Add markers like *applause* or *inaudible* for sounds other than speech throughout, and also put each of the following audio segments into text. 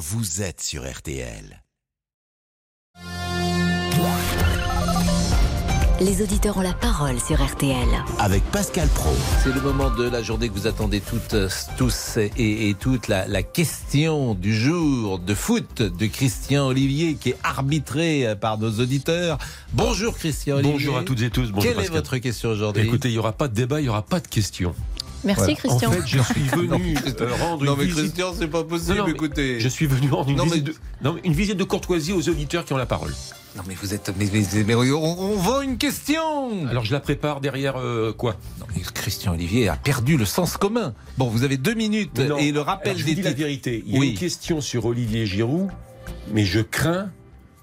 vous êtes sur RTL. Les auditeurs ont la parole sur RTL. Avec Pascal Pro. C'est le moment de la journée que vous attendez toutes, tous et, et toutes. La, la, question du jour de foot de Christian Olivier qui est arbitré par nos auditeurs. Bonjour Christian Olivier. Bonjour à toutes et tous. Bonjour Quelle Pascal. est votre question aujourd'hui? Écoutez, il n'y aura pas de débat, il n'y aura pas de questions. Merci Voilà. Christian. En fait, je suis *laughs* venu euh, rendre Non une mais visite. Christian, c'est pas possible, Non, non, mais écoutez. Je suis venu rendre une, Non, mais- visite de... non, mais une visite de courtoisie aux auditeurs qui ont la parole. Non mais vous êtes... Mais, mais- mais on, on vend une question Alors je la prépare derrière euh, quoi? Non, mais Christian Olivier a perdu le sens commun. Bon, vous avez deux minutes Non. et le rappel je des vous dis la vérité. Il y a Oui. une question sur Olivier Giroud, mais je crains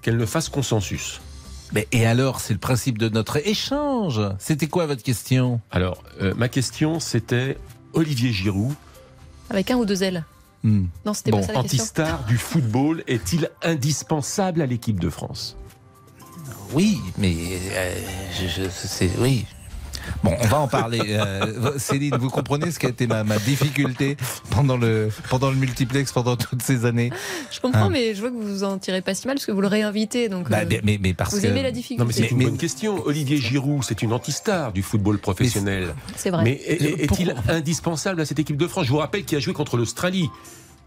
qu'elle ne fasse consensus. Mais, et alors, c'est le principe de notre échange. C'était quoi votre question? Alors, euh, ma question, c'était Olivier Giroud, Avec un ou deux ailes. Hmm. Non, c'était Bon, pas ça la anti-star du football, est-il indispensable à l'équipe de France? Oui, mais euh, je, je- c'est oui. Bon, on va en parler. Euh, Céline, vous comprenez ce qui a été ma, ma difficulté pendant le pendant le multiplex pendant toutes ces années. Je comprends, Ah. mais je vois que vous en tirez pas si mal parce que vous le réinvitez. Donc, Bah, euh, mais, mais, mais parce vous que aimez la difficulté. Non, mais c'est une mais- bonne question. Olivier Giroud, c'est une anti-star du football professionnel. C'est vrai. Mais est- est-il pourquoi indispensable à cette équipe de France? Je vous rappelle qu'il a joué contre l'Australie,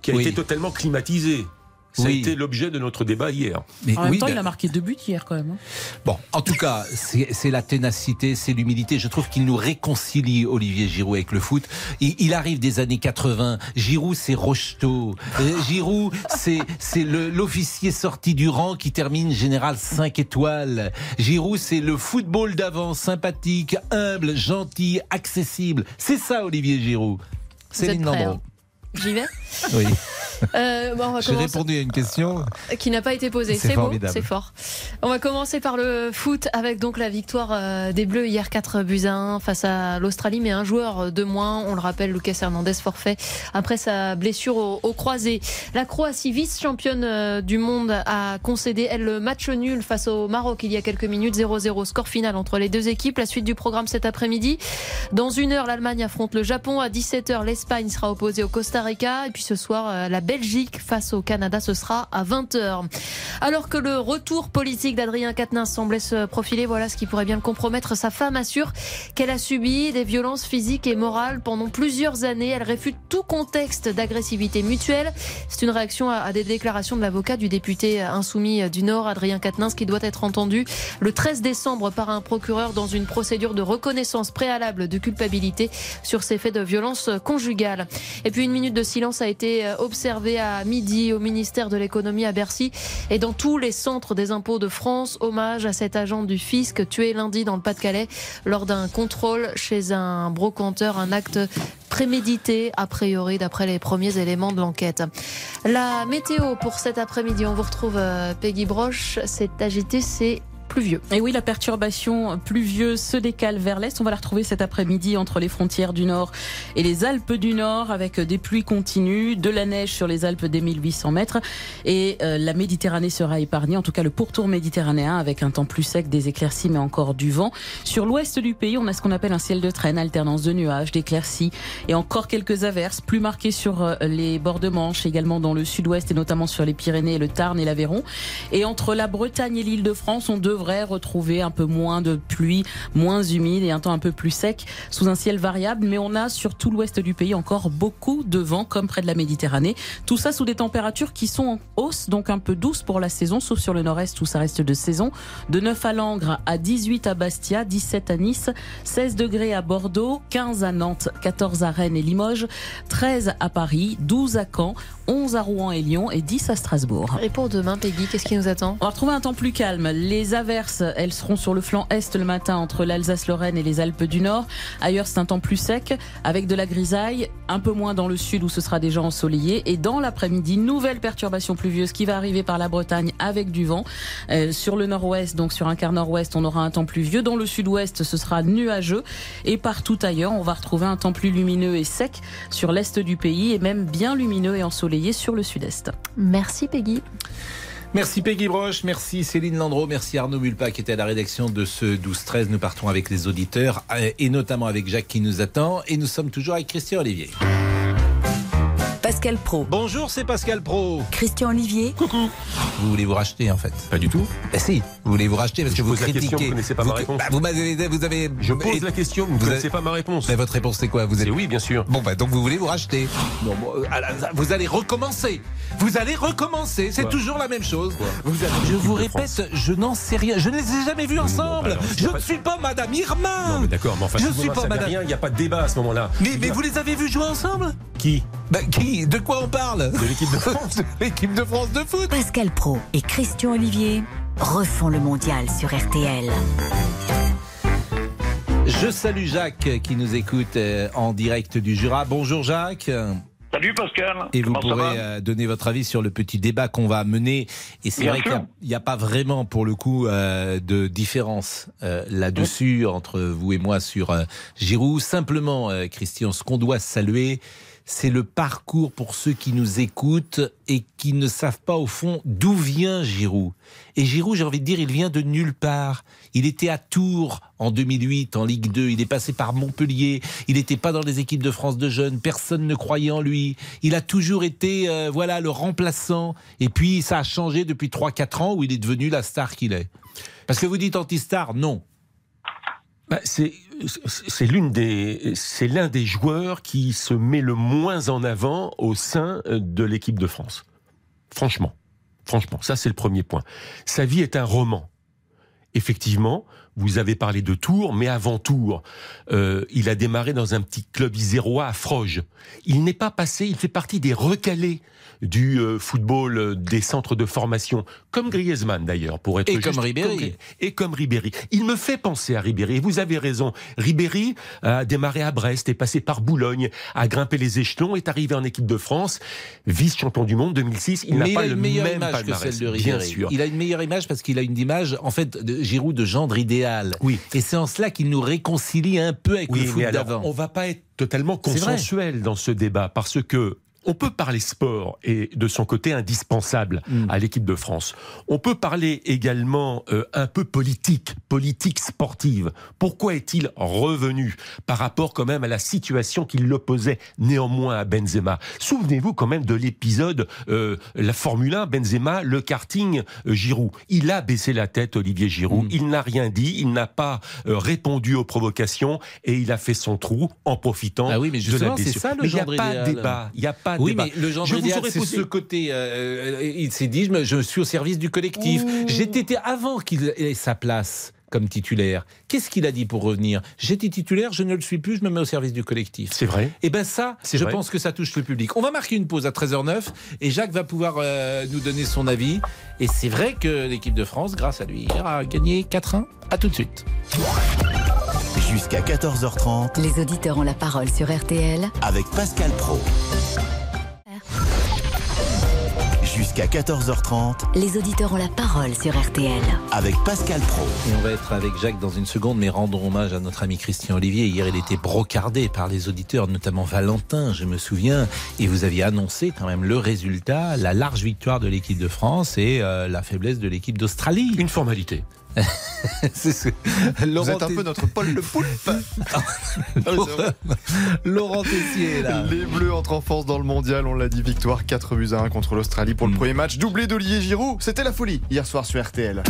qui a Oui. été totalement climatisé. Ça Oui. a été l'objet de notre débat hier. mais En même oui, temps, ben- il a marqué deux buts hier quand même. hein. Bon, en tout cas, c'est c'est la ténacité, c'est l'humilité. Je trouve qu'il nous réconcilie, Olivier Giroud, avec le foot. Il, il arrive des années 80. Giroud, c'est Rocheteau. Euh, Giroud, c'est l'officier sorti du rang qui termine général 5 étoiles. Giroud, c'est le football d'avant, sympathique, humble, gentil, accessible. C'est ça, Olivier Giroud. Céline Landreau. J'y vais. Oui. Euh, bon, *laughs* J'ai commencer. répondu à une question. qui n'a pas été posé. C'est beau, c'est fort. On va commencer par le foot avec donc la victoire euh, des Bleus hier 4 buts à 1 face à l'Australie, mais un joueur de moins. On le rappelle, Lucas Hernandez forfait après sa blessure au, au croisé. La Croatie, vice-championne euh, du monde, a concédé elle le match nul face au Maroc il y a quelques minutes. 0-0 score final entre les deux équipes. La suite du programme cet après-midi. Dans une heure, l'Allemagne affronte le Japon. À 17h, l'Espagne sera opposée au Costa Et puis ce soir, euh, la Belgique face au Canada, ce sera à 20h. Alors que le retour politique d'Adrien Quatennens semblait se profiler, voilà ce qui pourrait bien le compromettre. Sa femme assure qu'elle a subi des violences physiques et morales pendant plusieurs années. Elle réfute tout contexte d'agressivité mutuelle. C'est une réaction à des déclarations de l'avocat du député insoumis du Nord, Adrien Quatennens, qui doit être entendu le 13 décembre par un procureur dans une procédure de reconnaissance préalable de culpabilité sur ces faits de violence conjugale. Et puis une minute de silence a été observée à midi au ministère de l'économie à Bercy et dans tous les centres des impôts de France. Hommage à cet agent du fisc tué lundi dans le Pas-de-Calais lors d'un contrôle chez un brocanteur, un acte prémédité a priori d'après les premiers éléments de l'enquête. La météo pour cet après-midi, on vous retrouve euh, Peggy Broche, c'est agité, c'est pluvieux. Et oui, la perturbation pluvieuse se décale vers l'est. On va la retrouver cet après-midi entre les frontières du Nord et les Alpes du Nord avec des pluies continues, de la neige sur les Alpes des 1800 mètres et euh, la Méditerranée sera épargnée, en tout cas le pourtour méditerranéen avec un temps plus sec, des éclaircies mais encore du vent. Sur l'ouest du pays, on a ce qu'on appelle un ciel de traîne, alternance de nuages, d'éclaircies et encore quelques averses plus marquées sur euh, les bords de Manche, également dans le sud-ouest et notamment sur les Pyrénées, le Tarn et l'Aveyron. Et entre la Bretagne et l'île de France, on devrait retrouver un peu moins de pluie, moins humide et un temps un peu plus sec sous un ciel variable. Mais on a sur tout l'ouest du pays encore beaucoup de vent, comme près de la Méditerranée. Tout ça sous des températures qui sont en hausse, donc un peu douces pour la saison, sauf sur le nord-est où ça reste de saison. De 9 à Langres, à 18 à Bastia, 17 à Nice, 16 degrés à Bordeaux, 15 à Nantes, 14 à Rennes et Limoges, 13 à Paris, 12 à Caen, 11 à Rouen et Lyon et 10 à Strasbourg. Et pour demain, Peggy, qu'est-ce qui nous attend? On va retrouver un temps plus calme. Les averses, elles seront sur le flanc est le matin entre l'Alsace-Lorraine et les Alpes du Nord. Ailleurs, c'est un temps plus sec avec de la grisaille, un peu moins dans le sud où ce sera déjà ensoleillé. Et dans l'après-midi, nouvelle perturbation pluvieuse qui va arriver par la Bretagne avec du vent. Euh, sur le nord-ouest, donc sur un quart nord-ouest, on aura un temps pluvieux. Dans le sud-ouest, ce sera nuageux. Et partout ailleurs, on va retrouver un temps plus lumineux et sec sur l'est du pays et même bien lumineux et ensoleillé sur le sud-est. Merci Peggy. Merci Peggy Broche, merci Céline Landreau, merci Arnaud Mulpa qui était à la rédaction de ce 12-13. Nous partons avec les auditeurs euh, et notamment avec Jacques qui nous attend et nous sommes toujours avec Christian Olivier. Pascal Pro. Bonjour, c'est Pascal Pro. Christian Olivier. Coucou. Vous voulez vous racheter en fait Pas du tout. Eh si, vous voulez vous racheter parce Je que vous critiquez. question, vous connaissez pas ma Vous- réponse. bah, vous m'avez, vous avez. Je pose et- la question, vous ne vous connaissez avez- pas ma réponse. Mais votre réponse c'est quoi Vous êtes. Oui, bien sûr. Bon bah donc vous voulez vous racheter. Non, bon, euh, vous allez recommencer. Vous allez recommencer. C'est toujours la même chose. Quoi Vous allez- je vous répète, je n'en sais rien. Je ne les ai jamais vus ensemble. alors, je ne suis pas Madame Irma. Non, mais d'accord, mais enfin, Je excusez-moi, suis pas madame- rien, il n'y a pas de débat à ce moment-là. Mais, mais vous les avez vus jouer ensemble? Qui? Bah qui? De quoi on parle De l'équipe de France *laughs* De l'équipe de France de foot. Pascal Pro et Christian Olivier refont le mondial sur RTL. Je salue Jacques qui nous écoute euh, en direct du Jura. Bonjour Jacques. Salut Pascal. Et vous Comment pourrez va euh, donner votre avis sur le petit débat qu'on va mener. Et c'est vrai qu'il n'y a, pas vraiment, pour le coup, euh, de différence euh, là-dessus entre vous et moi sur euh, Giroud. Simplement, euh, Christian, ce qu'on doit saluer, c'est le parcours pour ceux qui nous écoutent et qui ne savent pas au fond d'où vient Giroud. Et Giroud, j'ai envie de dire, il vient de nulle part. Il était à Tours en 2008 en Ligue 2, il est passé par Montpellier, il n'était pas dans les équipes de France de jeunes, personne ne croyait en lui. Il a toujours été euh, voilà le remplaçant et puis ça a changé depuis 3 4 ans où il est devenu la star qu'il est. Parce que vous dites anti-star, non. Bah, c'est c'est l'un des joueurs qui se met le moins en avant au sein de l'équipe de France. Franchement, franchement, ça c'est le premier point. Sa vie est un roman. Effectivement, vous avez parlé de Tours, mais avant Tours, euh, il a démarré dans un petit club isérois à Froges. Il n'est pas passé, il fait partie des recalés du euh, football euh, des centres de formation, comme Griezmann d'ailleurs, pour être Et juste, comme Ribéry. Et comme Ribéry. Il me fait penser à Ribéry. Et vous avez raison. Ribéry a démarré à Brest, est passé par Boulogne, a grimpé les échelons, est arrivé en équipe de France, vice-champion du monde 2006. Il n'a pas a le une meilleure même image que celle de bien Ribéry. sûr. Il a une meilleure image parce qu'il a une image, en fait, de Giroud de gendre idéal. Oui. Et c'est en cela qu'il nous réconcilie un peu avec le Oui, foot mais alors, d'avant. on va pas être totalement consensuel dans ce débat parce que on peut parler sport et de son côté indispensable Mm. à l'équipe de France. On peut parler également euh, un peu politique, politique sportive. Pourquoi est-il revenu par rapport quand même à la situation qui l'opposait néanmoins à Benzema? Souvenez-vous quand même de l'épisode euh, la Formule 1, Benzema, le karting, euh, Giroud. Il a baissé la tête, Olivier Giroud. Mm. Il n'a rien dit, il n'a pas répondu aux provocations et il a fait son trou en profitant Ah oui, mais de la blessure. ça, le Mais il n'y a pas de débat. Il n'y a pas de Oui, débat. mais le genre Je vous idéal, aurais c'est posé- ce côté. euh, il s'est dit, je, me- je suis au service du collectif. J'étais avant qu'il ait sa place comme titulaire. Qu'est-ce qu'il a dit pour revenir? J'étais titulaire, je ne le suis plus, je me mets au service du collectif. C'est vrai. Et ben ça, C'est je vrai. pense que ça touche le public. On va marquer une pause à 13h09 et Jacques va pouvoir euh, nous donner son avis. Et c'est vrai que l'équipe de France, grâce à lui, a gagné 4-1. À tout de suite. Jusqu'à 14h30 Les auditeurs ont la parole sur RTL avec Pascal Pro. Jusqu'à 14h30 Les auditeurs ont la parole sur RTL. avec Pascal Pro. Et on va être avec Jacques dans une seconde, mais rendons hommage à notre ami Christian Olivier. Hier, il était brocardé par les auditeurs, notamment Valentin, je me souviens. Et vous aviez annoncé quand même le résultat, la large victoire de l'équipe de France et euh, la faiblesse de l'équipe d'Australie. Une formalité. *laughs* C'est ce- Vous Laurent êtes un peu notre Paul le Poulpe. *laughs* Laurent- Laurent Tessier, là. Les Bleus entrent en force dans le mondial, on l'a dit, victoire 4 buts à 1 contre l'Australie pour le Mm. premier match. Doublé d'Olivier Giroud, c'était la folie hier soir sur RTL.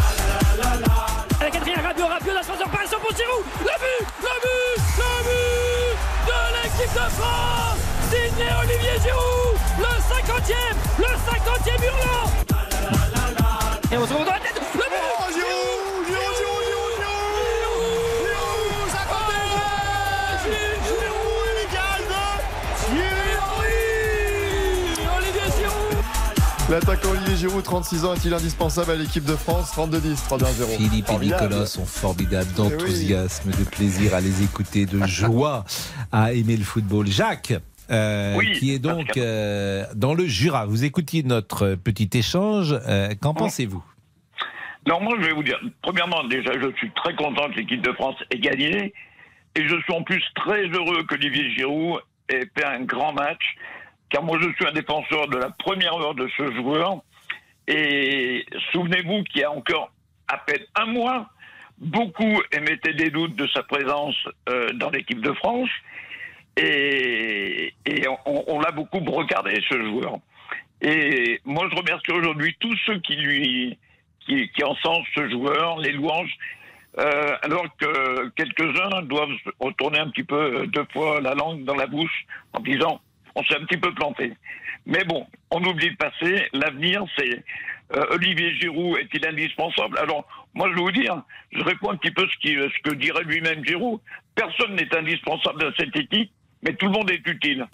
À la quatrième, Rabiot, Rabiot, l'ascenseur par pour Giroud. Le but, le but, le but de l'équipe de France. Signé Olivier Giroud. Le 50e, le 50e hurlant. Et on se retrouve dans la tête. L'attaquant Olivier Giroud, 36 ans, est-il indispensable à l'équipe de France? 32-10, 3-1-0. Philippe et. Nicolas sont formidables Eh oui. d'enthousiasme, de plaisir à les écouter, de *laughs* joie à aimer le football. Jacques, euh, Oui, qui est donc euh, dans le Jura. Vous écoutiez notre petit échange. euh, Qu'en pensez-vous? Non, moi je vais vous dire, premièrement, déjà, je suis très content que l'équipe de France ait gagné. Et je suis en plus très heureux qu'Olivier Giroud ait fait un grand match. Car moi, je suis un défenseur de la première heure de ce joueur. Et souvenez-vous qu'il y a encore à peine un mois, beaucoup émettaient des doutes de sa présence euh, dans l'équipe de France. Et, on, l'a beaucoup regardé, ce joueur. Et moi, je remercie aujourd'hui tous ceux qui lui qui, encensent ce joueur, les louanges, euh, alors que quelques-uns doivent retourner un petit peu euh, deux fois la langue dans la bouche en disant on s'est un petit peu planté. Mais bon, on oublie le passé. L'avenir, c'est euh, Olivier Giroud est-il indispensable? Alors, moi, je vais vous dire, je réponds un petit peu ce, qui, ce que dirait lui-même Giroud. Personne n'est indispensable dans cette équipe, mais tout le monde est utile.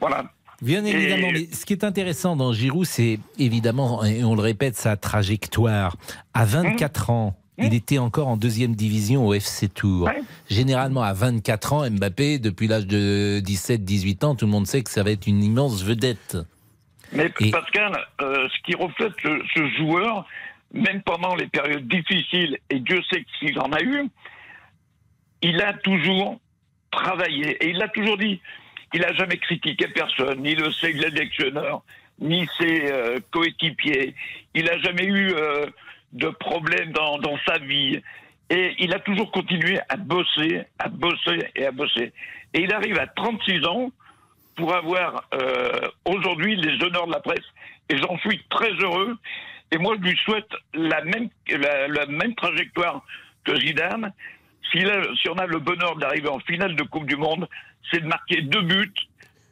Voilà. Bien évidemment, mais ce qui est intéressant dans Giroud, c'est évidemment, et on le répète, sa trajectoire. À 24 ans, il était encore en deuxième division au FC Tours. Ouais. Généralement, à 24 ans, Mbappé, depuis l'âge de 17-18 ans, tout le monde sait que ça va être une immense vedette. Mais Et- Pascal, euh, ce qui reflète ce, ce joueur, même pendant les périodes difficiles, et Dieu sait qu'il en a eu, il a toujours travaillé. Et il l'a toujours dit. Il n'a jamais critiqué personne, ni le sélectionneur, ni ses euh, coéquipiers. Il n'a jamais eu euh, de problème dans, sa vie. Et il a toujours continué à bosser, à bosser et à bosser. Et il arrive à 36 ans pour avoir euh, aujourd'hui les honneurs de la presse. Et j'en suis très heureux. Et moi, je lui souhaite la même, la, même trajectoire que Zidane. S'il a- si on a le bonheur d'arriver en finale de Coupe du Monde, c'est de marquer deux buts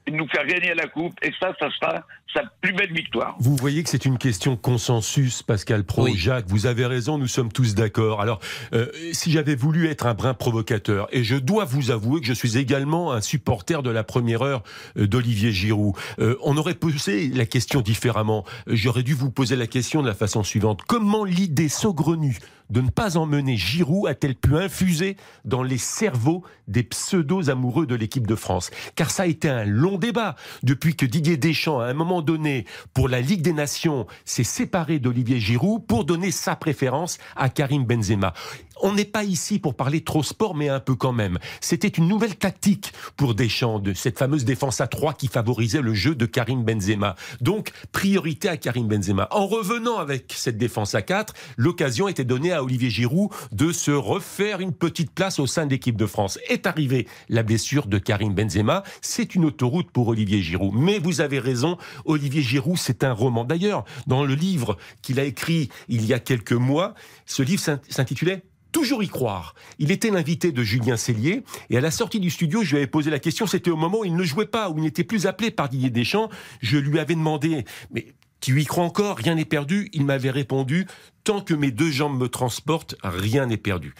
et de nous faire gagner la Coupe. Et ça, ça sera sa plus belle victoire. Vous voyez que c'est une question de consensus, Pascal Pro. Oui. Jacques, vous avez raison, nous sommes tous d'accord. Alors, euh, si j'avais voulu être un brin provocateur, et je dois vous avouer que je suis également un supporter de la première heure euh, d'Olivier Giroud, euh, on aurait posé la question différemment. J'aurais dû vous poser la question de la façon suivante. Comment l'idée saugrenue de ne pas emmener Giroud a-t-elle pu infuser dans les cerveaux des pseudos amoureux de l'équipe de France? Car ça a été un long débat depuis que Didier Deschamps, à un moment donné, pour la Ligue des Nations, s'est séparé d'Olivier Giroud pour donner sa préférence à Karim Benzema. On n'est pas ici pour parler trop sport, mais un peu quand même. C'était une nouvelle tactique pour Deschamps, de cette fameuse défense à 3 qui favorisait le jeu de Karim Benzema. Donc, priorité à Karim Benzema. En revenant avec cette défense à 4, l'occasion était donnée à Olivier Giroud de se refaire une petite place au sein de l'équipe de France. Est arrivée la blessure de Karim Benzema. C'est une autoroute pour Olivier Giroud. Mais vous avez raison, Olivier Giroud, c'est un roman. D'ailleurs, dans le livre qu'il a écrit il y a quelques mois, ce livre s'int- s'intitulait Toujours y croire. Il était l'invité de Julien Cellier et à la sortie du studio, je lui avais posé la question. C'était au moment où il ne jouait pas, où il n'était plus appelé par Didier Deschamps. Je lui avais demandé, mais tu y crois encore? Rien n'est perdu. Il m'avait répondu, tant que mes deux jambes me transportent, rien n'est perdu.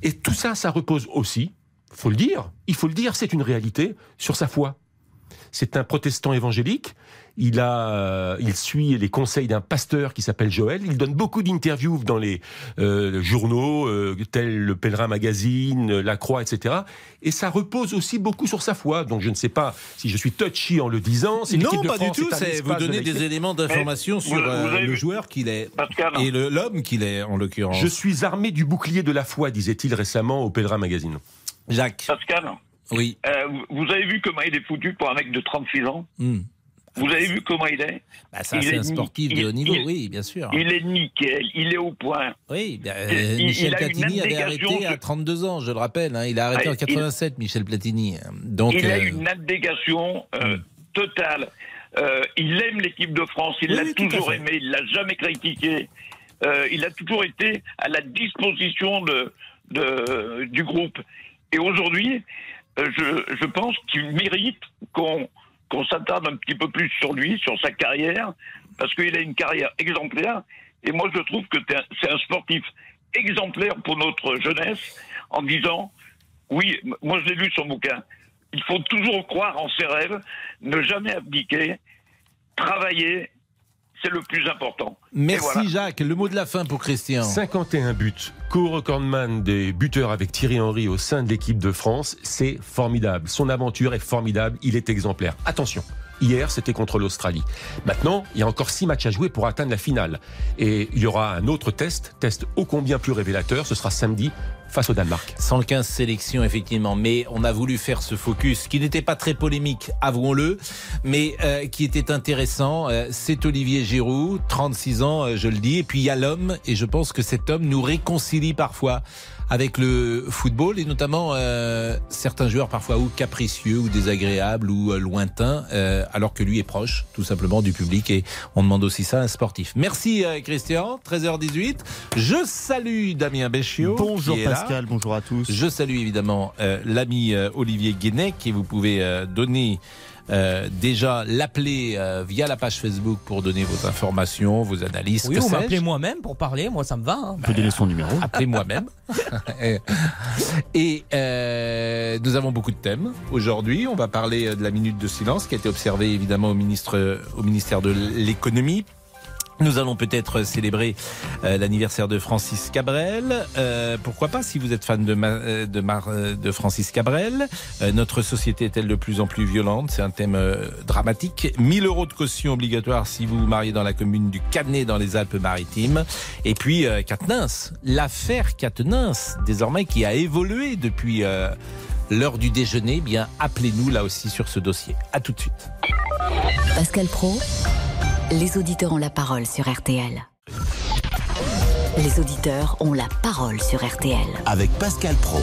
Et tout ça, ça repose aussi, faut le dire, il faut le dire, c'est une réalité, sur sa foi. C'est un protestant évangélique. Il a, euh, il suit les conseils d'un pasteur qui s'appelle Joël. Il donne beaucoup d'interviews dans les euh, journaux euh, tels le Pèlerin Magazine, La Croix, etc. Et ça repose aussi beaucoup sur sa foi. Donc je ne sais pas si je suis touchy en le disant. Si Non, de pas du tout. C'est vous laïcité. des éléments d'information sur vous- vous euh, avez le joueur qu'il est Pascal, et le- l'homme qu'il est, en l'occurrence. Je suis armé du bouclier de la foi, disait-il récemment au Pèlerin Magazine. Jacques, Pascal, oui. euh, vous avez vu comment il est foutu pour un mec de 36 ans? Hmm. Vous avez vu comment il est? Bah, ça, Il c'est est un sportif de il- haut niveau, il- oui, bien sûr. Il est nickel, il est au point. Oui, Il- euh, il Michel a une Platini avait arrêté à 32 ans, je le rappelle. hein. il a arrêté Ah, en il- 87, Michel Platini. Donc, il a euh, une abnégation euh, Mm. totale. Euh, il aime l'équipe de France, il Oui, l'a oui, toujours aimé, il l'a jamais critiqué. Euh, il a toujours été à la disposition de, de- du groupe. Et aujourd'hui, je, je pense qu'il mérite qu'on qu'on s'attarde un petit peu plus sur lui, sur sa carrière, parce qu'il a une carrière exemplaire. Et moi, je trouve que c'est un sportif exemplaire pour notre jeunesse, en disant, oui, moi je l'ai lu son bouquin, il faut toujours croire en ses rêves, ne jamais abdiquer, travailler, c'est le plus important. merci voilà. Jacques. Le mot de la fin pour Christian. 51 buts, co-recordman des buteurs avec Thierry Henry au sein de l'équipe de France, c'est formidable. Son aventure est formidable, il est exemplaire. Attention, hier c'était contre l'Australie. Maintenant, il y a encore 6 matchs à jouer pour atteindre la finale. Et il y aura un autre test, test ô combien plus révélateur, ce sera samedi face au Danemark. 115 sélections, effectivement. Mais on a voulu faire ce focus qui n'était pas très polémique, avouons-le, mais euh, qui était intéressant. Euh, c'est Olivier Giroud, 36 ans, euh, je le dis. Et puis il y a l'homme, et je pense que cet homme nous réconcilie parfois avec le football et notamment euh, certains joueurs parfois ou capricieux ou désagréables ou euh, lointains euh, alors que lui est proche tout simplement du public et on demande aussi ça à un sportif. Merci euh, Christian, 13h18. Je salue Damien Béchiot. Bonjour qui est là. Pascal, bonjour à tous. Je salue évidemment euh, l'ami euh, Olivier Guénec et vous pouvez euh, donner euh, déjà l'appeler euh, via la page Facebook pour donner vos informations, vos analyses. Oui, que vous sais-je. m'appelez moi-même pour parler, moi ça me va. hein. Peut donner son numéro. Appelez moi-même. *laughs* *laughs* Et euh, nous avons beaucoup de thèmes aujourd'hui. On va parler de la minute de silence qui a été observée évidemment au, ministre, au ministère de l'économie. Nous allons peut-être célébrer euh, l'anniversaire de Francis Cabrel. Euh, pourquoi pas si vous êtes fan de, euh, de, Francis Cabrel. Notre société est-elle de plus en plus violente? C'est un thème dramatique. 1000 euros de caution obligatoire si vous vous mariez dans la commune du Canet dans les Alpes-Maritimes. Et puis Quatennens, l'affaire Quatennens, désormais qui a évolué depuis l'heure du déjeuner. Eh Bien, appelez-nous là aussi sur ce dossier. À tout de suite. Pascal Pro, les auditeurs ont la parole sur RTL. Les auditeurs ont la parole sur RTL. Avec Pascal Pro.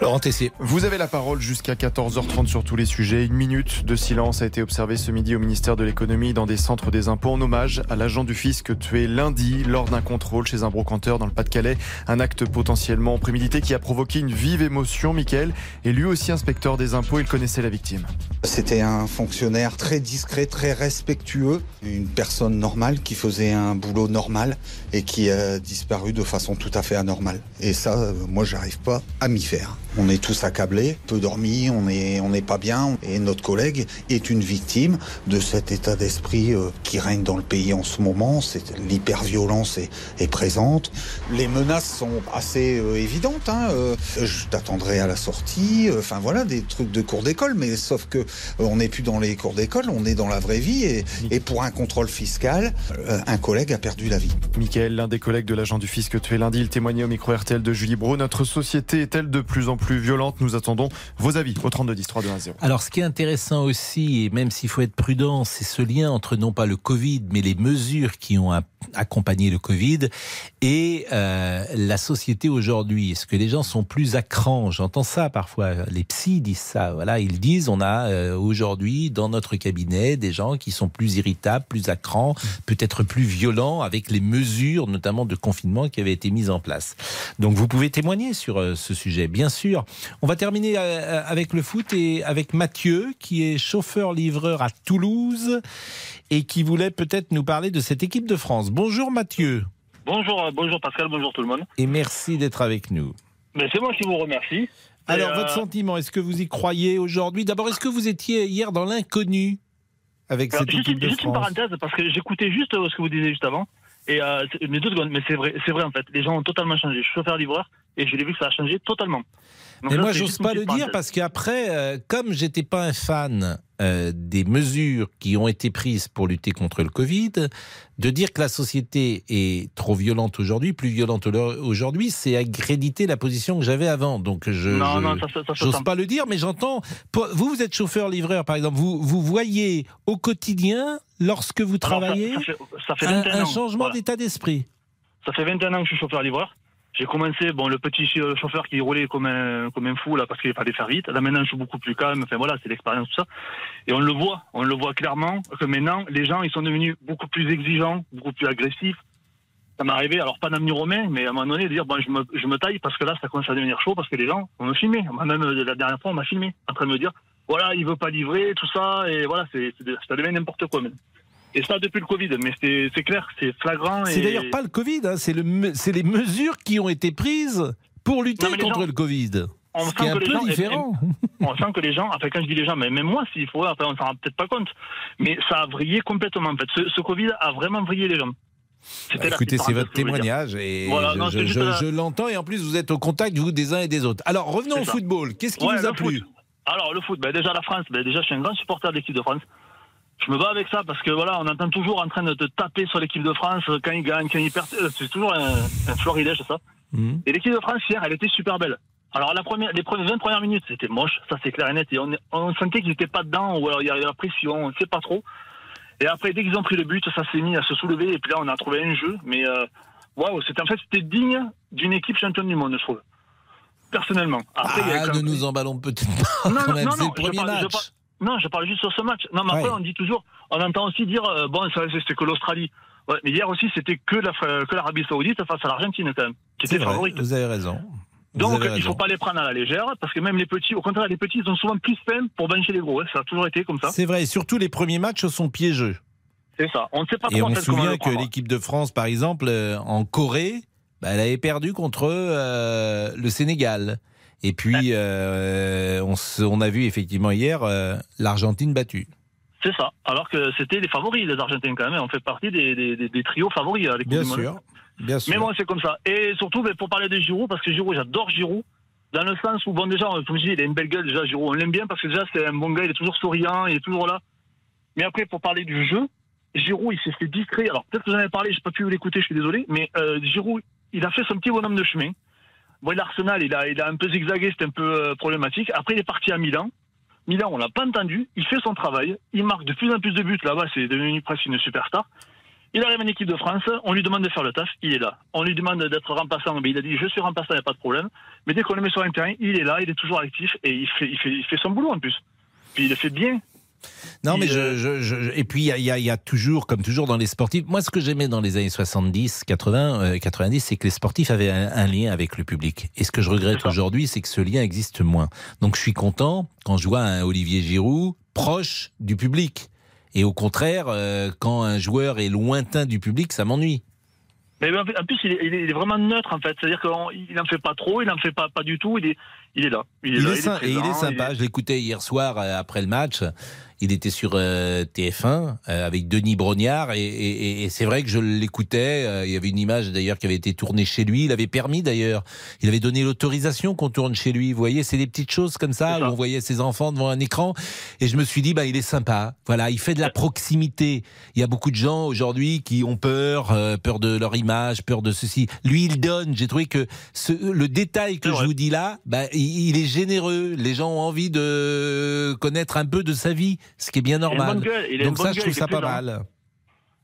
Laurent Tessier. Vous avez la parole jusqu'à 14h30 sur tous les sujets. Une minute de silence a été observée ce midi au ministère de l'économie dans des centres des impôts en hommage à l'agent du fisc tué lundi lors d'un contrôle chez un brocanteur dans le Pas-de-Calais. Un acte potentiellement prémédité qui a provoqué une vive émotion. Michael est lui aussi inspecteur des impôts. Il connaissait la victime. C'était un fonctionnaire très discret, très respectueux, une personne normale qui faisait un boulot normal et qui a disparu de façon tout à fait anormale. Et ça, euh, moi, j'arrive pas à m'y faire. On est tous accablés, peu dormis, on est, on n'est pas bien. Et notre collègue est une victime de cet état d'esprit euh, qui règne dans le pays en ce moment. C'est l'hyperviolence est, est présente. Les menaces sont assez euh, évidentes. Hein. Euh, je t'attendrai à la sortie. Enfin voilà, des trucs de cours d'école. Mais sauf que on n'est plus dans les cours d'école, on est dans la vraie vie. Et, et pour un contrôle fiscal, un collègue a perdu la vie. Michael, l'un des collègues de l'agent du fisc tué lundi, il témoignait au micro RTL de Julie Bro. Notre société est-elle de plus en plus violente Nous attendons vos avis au 32 10 3 2 1 0. Alors, ce qui est intéressant aussi, et même s'il faut être prudent, c'est ce lien entre non pas le Covid, mais les mesures qui ont accompagné le Covid et euh, la société aujourd'hui. Est-ce que les gens sont plus à cran? J'entends ça parfois. Les psys disent ça. Voilà, ils disent on a euh, aujourd'hui dans notre cabinet des gens qui sont plus irritables, plus à cran, peut-être plus violents avec les mesures, notamment de confinement, qui avaient été mises en place. Donc, vous pouvez témoigner sur euh, ce sujet, bien sûr. On va terminer euh, avec le foot et avec Mathieu, qui est chauffeur-livreur à Toulouse et qui voulait peut-être nous parler de cette équipe de France. Bonjour Mathieu Bonjour, euh, bonjour Pascal, bonjour tout le monde. et merci d'être avec nous. Mais c'est moi qui vous remercie. Alors, euh, votre sentiment, est-ce que vous y croyez aujourd'hui? D'abord, est-ce que vous étiez hier dans l'inconnu avec alors, cette juste, équipe de juste une France? parenthèse, parce que j'écoutais juste euh, ce que vous disiez juste avant. Et euh, mais deux secondes, mais c'est vrai, c'est vrai en fait. Les gens ont totalement changé. Je suis chauffeur-livreur et je l'ai vu que ça a changé totalement. Donc Mais ça, moi, j'ose pas le dire parce qu'après, euh, comme j'étais pas un fan euh, des mesures qui ont été prises pour lutter contre le Covid, de dire que la société est trop violente aujourd'hui, plus violente aujourd'hui, c'est accréditer la position que j'avais avant. Donc, je, sent- pas le dire, mais j'entends. Vous, vous êtes chauffeur-livreur, par exemple. Vous, vous voyez au quotidien, lorsque vous Alors, ça- travaillez, ça, fait, ça fait un, 21 un ans. changement Voilà. d'état d'esprit. Ça fait 21 ans que je suis chauffeur-livreur. J'ai commencé, bon, le petit ch- chauffeur qui roulait comme un, comme un fou, là, parce qu'il fallait faire vite. Là, maintenant, je suis beaucoup plus calme. Enfin, voilà, c'est l'expérience, tout ça. Et on le voit, on le voit clairement, que maintenant, les gens, ils sont devenus beaucoup plus exigeants, beaucoup plus agressifs. Ça m'est arrivé, alors pas d'avenir romain, mais à un moment donné, de dire, bon, je me, je me taille parce que là, ça commence à devenir chaud, parce que les gens vont me filmer. Même euh, la dernière fois, on m'a filmé, en train de me dire, voilà, il veut pas livrer, tout ça, et voilà, c'est- ça devient n'importe quoi, même. Et ça depuis le Covid, mais c'est, clair, c'est flagrant. C'est et- d'ailleurs pas le Covid, hein, c'est le les mesures qui ont été prises pour lutter contre gens- le Covid. on sent un que les gens différent. *laughs* on sent que les gens, enfin quand je dis les gens, mais même moi s'il faut, enfin on s'en rend peut-être pas compte, mais ça a vrillé complètement en fait. Ce, ce Covid a vraiment vrillé les gens. Bah, Écoutez, c'est votre témoignage et Voilà, je, non, je- c'est juste je- la- je l'entends et en plus vous êtes au contact vous des uns et des autres. Alors revenons au ça. football. Qu'est-ce qui Ouais, vous a foot. plu Alors le foot, ben, déjà la France, ben, déjà je suis un grand supporter de l'équipe de France. Je me bats avec ça parce que voilà, on entend toujours en train de te taper sur l'équipe de France quand ils gagnent, quand ils perdent. Euh, C'est toujours un, un florilège, ça. Mhm. Et l'équipe de France hier, elle était super belle. Alors la première, les premières 20 premières minutes, c'était moche, ça c'est clair et net. Et on, on sentait qu'ils n'étaient pas dedans, ou alors il y avait la pression, on ne sait pas trop. Et après, dès qu'ils ont pris le but, ça s'est mis à se soulever. Et puis là, on a trouvé un jeu. Mais euh, waouh, c'était en fait c'était digne d'une équipe championne du monde, je trouve. Personnellement. Après, il y avait Ah, quand ne nous emballons peut-être pas non, *laughs* non, non, C'est non, le je premier parle- je match. parle- non, je parle juste sur ce match. Non, mais après, Ouais. on dit toujours, on entend aussi dire, euh, bon, ça, c'était que l'Australie. Ouais, mais hier aussi, c'était que la- que l'Arabie Saoudite face à l'Argentine, quand même, qui était vrai, favorite. vous avez raison. Donc, il faut raison. pas les prendre à la légère, parce que même les petits, au contraire, les petits, ils ont souvent plus faim pour bancher les gros. hein. Ça a toujours été comme ça. C'est vrai, et surtout les premiers matchs sont piégeux. C'est ça. On ne sait pas Et on se souvient que l'équipe de France, par exemple, euh, en Corée, bah, elle avait perdu contre euh, le Sénégal. Et puis, euh, on, se- on a vu effectivement hier euh, l'Argentine battue. C'est ça. Alors que c'était les favoris, les Argentins, quand même. On fait partie des, des- des- des trios favoris à l'équipe Bien sûr, bien sûr. Mais bon, c'est comme ça. Et surtout, ben, pour parler de Giroud, parce que Giroud, j'adore Giroud, dans le sens où, bon, déjà, comme je dis, il a une belle gueule, déjà, Giroud. On l'aime bien parce que déjà, c'est un bon gars, il est toujours souriant, il est toujours là. Mais après, pour parler du jeu, Giroud, il s'est fait discret. Alors, peut-être que j'en avais parlé, j'ai pas pu l'écouter, je suis désolé, mais euh, Giroud, il a fait son petit bonhomme de chemin. Bon, l'Arsenal, il a, il a un peu zigzagué, c'était un peu euh, problématique. Après, il est parti à Milan. Milan, on l'a pas entendu. Il fait son travail. Il marque de plus en plus de buts là-bas. C'est devenu presque une superstar. Il arrive en équipe de France. On lui demande de faire le taf. Il est là. On lui demande d'être remplaçant. Mais il a dit Je suis remplaçant, il n'y a pas de problème. Mais dès qu'on le met sur un terrain, il est là. Il est toujours actif. Et il fait, il fait, il fait son boulot en plus. Puis il le fait bien. Non, mais je, euh, je- je- et puis il y a, y y toujours, comme toujours dans les sportifs, moi ce que j'aimais dans les années 70, 80, euh, 90, c'est que les sportifs avaient un, un lien avec le public. Et ce que je regrette aujourd'hui, c'est que ce lien existe moins. Donc je suis content quand je vois un Olivier Giroud proche du public. Et au contraire, euh, quand un joueur est lointain du public, ça m'ennuie. Mais en plus, il est, vraiment neutre en fait. C'est-à-dire qu'il n'en fait pas trop, il n'en fait pas, pas du tout. Il est, il est là. Il est, Il là, est, et il est sympa. Je l'écoutais hier soir euh, après le match. Il était sur euh, TF1 euh, avec Denis Brognard et, et- et- et c'est vrai que je l'écoutais. euh, il y avait une image d'ailleurs qui avait été tournée chez lui. Il avait permis d'ailleurs. Il avait donné l'autorisation qu'on tourne chez lui. Vous voyez, c'est des petites choses comme ça, où on voyait ses enfants devant un écran. Et je me suis dit, bah, il est sympa. Voilà, il fait de la proximité. Il y a beaucoup de gens aujourd'hui qui ont peur, euh, peur de leur image, peur de ceci. Lui, il donne. J'ai trouvé que ce, le détail que je vous dis là, bah, il, il est généreux. Les gens ont envie de connaître un peu de sa vie, ce qui est bien normal. gueule, Donc ça, je trouve ça pas mal.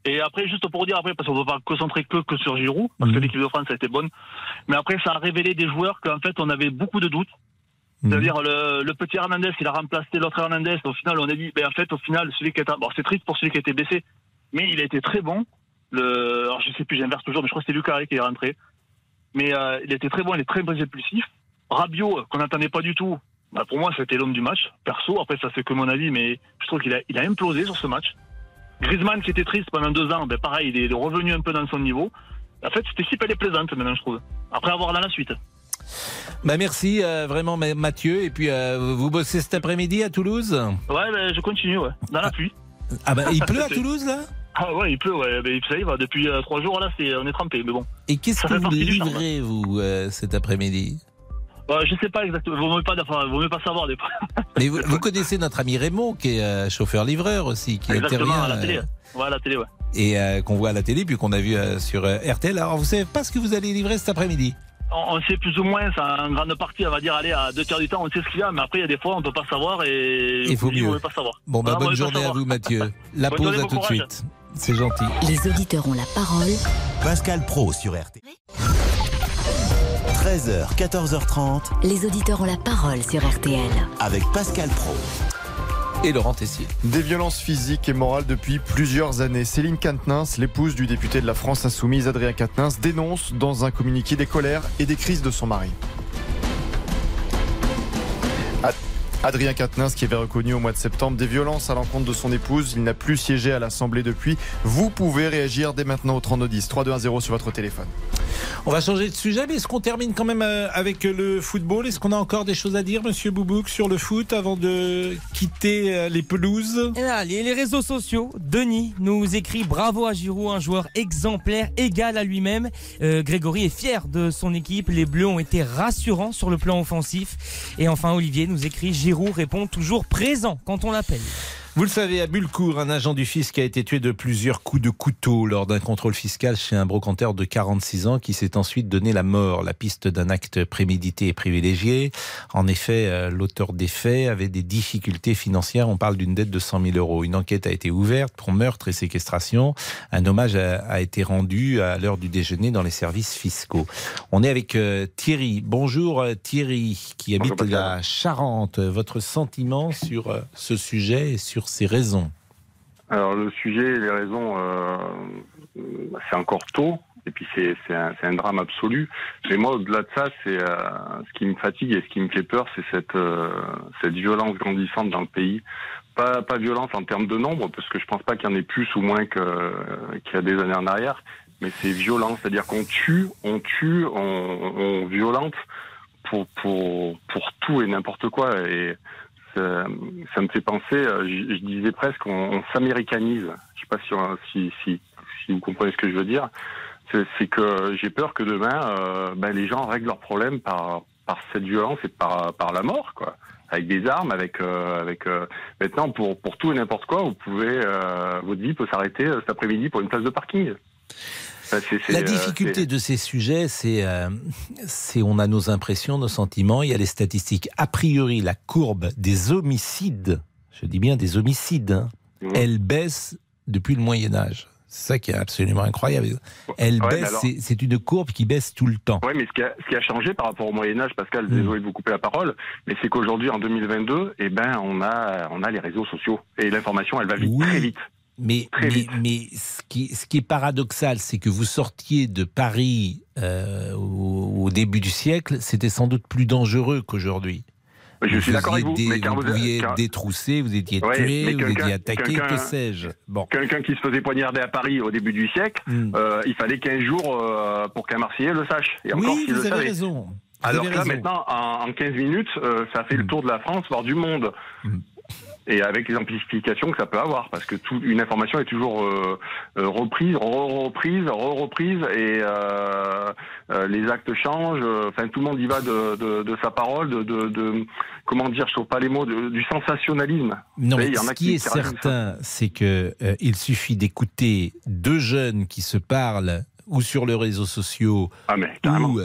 Et après, juste pour dire après, parce qu'on ne peut pas concentrer que, que sur Giroud, parce Mhm. que l'équipe de France a été bonne. Mais après, ça a révélé des joueurs qu'en fait, on avait beaucoup de doutes. Mhm. C'est-à-dire le, le petit Hernandez, il a remplacé l'autre Hernandez. Au final, on a dit, ben en fait, au final, celui qui était, bon, c'est triste pour celui qui a été blessé, mais il a été très bon. Le, alors je sais plus, j'inverse toujours, mais je crois que c'était Lucas qui est rentré. Mais euh, il était très bon, il est très impulsif. Rabiot, qu'on n'attendait pas du tout. Bah, pour moi, c'était l'homme du match. Perso, après ça c'est que mon avis, mais je trouve qu'il a, il a implosé sur ce match. Griezmann qui était triste pendant deux ans, ben pareil, il est revenu un peu dans son niveau. En fait, cette équipe elle est plaisante maintenant, je trouve. Après avoir dans la suite. Bah merci euh, vraiment Ma- Mathieu. Et puis euh, vous bossez cet après-midi à Toulouse Ouais, ben, je continue, ouais. Dans la pluie. Ah bah il pleut à *laughs* Toulouse là Ah ouais, il pleut, ouais. Ben, ça y va, depuis euh, trois jours là, c'est, on est trempé, mais bon. Et qu'est-ce que vous livrez vous cet après-midi? Euh, je sais pas exactement, vaut mieux pas, enfin, vaut mieux pas savoir des fois. *laughs* Mais vous, vous connaissez notre ami Raymond qui est euh, chauffeur-livreur aussi, qui Exactement, intervient à la télé. euh, Ouais, à la télé, ouais. et euh, qu'on voit à la télé puis qu'on a vu euh, sur euh, RTL. Alors vous savez pas ce que vous allez livrer cet après-midi? On, on sait plus ou moins, ça, en grande partie, on va dire, aller à deux tiers du temps, on sait ce qu'il y a, mais après, il y a des fois, on peut pas savoir et. Il faut mieux. On veut pas savoir. Bon bah Ah, on *laughs* bonne journée à vous Mathieu. La Bonne pause journée, à tout de suite. C'est gentil. Les auditeurs ont la parole. Pascal Pro sur RT. 13h, 14h30 Les auditeurs ont la parole sur RTL. avec Pascal Pro. Et Laurent Tessier. Des violences physiques et morales depuis plusieurs années. Céline Quatennens, l'épouse du député de la France Insoumise Adrien Quatennens, dénonce dans un communiqué des colères et des crises de son mari. Adrien Quatennens qui avait reconnu au mois de septembre des violences à l'encontre de son épouse. Il n'a plus siégé à l'Assemblée depuis. Vous pouvez réagir dès maintenant au 3210 3210 sur votre téléphone. On va changer de sujet, mais est-ce qu'on termine quand même euh, avec le football? Est-ce qu'on a encore des choses à dire, Monsieur Boubouk, sur le foot avant de quitter euh, les pelouses? Et là, les, les réseaux sociaux, Denis nous écrit bravo à Giroud, un joueur exemplaire, égal à lui-même. Euh, Grégory est fier de son équipe. Les Bleus ont été rassurants sur le plan offensif. Et enfin, Olivier nous écrit Giroud répond toujours présent quand on l'appelle. Vous le savez, à Bulcourt, un agent du fisc a été tué de plusieurs coups de couteau lors d'un contrôle fiscal chez un brocanteur de 46 ans qui s'est ensuite donné la mort. La piste d'un acte prémédité et privilégié. En effet, euh, l'auteur des faits avait des difficultés financières. On parle d'une dette de 100 000 euros. Une enquête a été ouverte pour meurtre et séquestration. Un hommage a, a été rendu à l'heure du déjeuner dans les services fiscaux. On est avec euh, Thierry. Bonjour euh, Thierry, qui habite la Charente. Votre sentiment sur ce sujet et sur ses raisons Alors le sujet et les raisons, euh, c'est encore tôt. Et puis c'est un, drame absolu. Mais moi, au-delà de ça, c'est euh, ce qui me fatigue et ce qui me fait peur, c'est cette euh, violence grandissante dans le pays. Pas violence en termes de nombre, parce que je pense pas qu'il y en ait plus ou moins qu'il y a des années en arrière. Mais c'est violent, c'est-à-dire qu'on tue, on tue, on, on violente pour pour pour tout et n'importe quoi. Et ça, ça me fait penser, euh, je, disais presque, on, s'américanise. Je sais pas si, vous comprenez ce que je veux dire c'est que j'ai peur que demain, euh, ben, les gens règlent leurs problèmes par, cette violence et par, la mort, quoi. Avec des armes, avec, euh, euh, Maintenant, pour, pour tout et n'importe quoi, vous pouvez, euh, votre vie peut s'arrêter euh, cet après-midi pour une place de parking. C'est, La euh, difficulté de ces sujets, c'est, euh, on a nos impressions, nos sentiments, il y a les statistiques. A priori, la courbe des homicides, je dis bien des homicides, hein, Mmh. elle baisse depuis le Moyen Âge. C'est ça qui est absolument incroyable. Elle Ouais, baisse, alors- c'est, une courbe qui baisse tout le temps. Oui, mais ce qui, a, ce qui a changé par rapport au Moyen Âge, Pascal, Mm. désolé de vous couper la parole, mais c'est qu'aujourd'hui, en 2022, eh ben, on a, on a les réseaux sociaux et l'information, elle va vite, très vite. Mais, mais, mais ce, qui, ce qui est paradoxal, c'est que vous sortiez de Paris euh, au, au début du siècle, c'était sans doute plus dangereux qu'aujourd'hui. Je Vous suis d'accord avec vous, des- mais vous vous- pouviez quand- être détroussé, vous étiez Ouais, tué, vous étiez attaqué, que sais-je. Bon. Quelqu'un qui se faisait poignarder à Paris au début du siècle, Mm. euh, il fallait 15 jours euh, pour qu'un Marseillais le sache. Et encore Oui, vous le avez savait. raison. Vous Alors là, raison. maintenant, en, en 15 minutes, ça fait le tour de la France, voire du monde. Et avec les amplifications que ça peut avoir, parce que toute une information est toujours euh, euh, reprise, re-reprise, re-reprise, et euh, euh, les actes changent. Enfin, tout le monde y va de, de, de sa parole, de, comment dire, je trouve pas les mots, du sensationnalisme. Non, savez, mais ce qui est certain, c'est que il suffit d'écouter deux jeunes qui se parlent ou sur les réseaux sociaux Ah, ou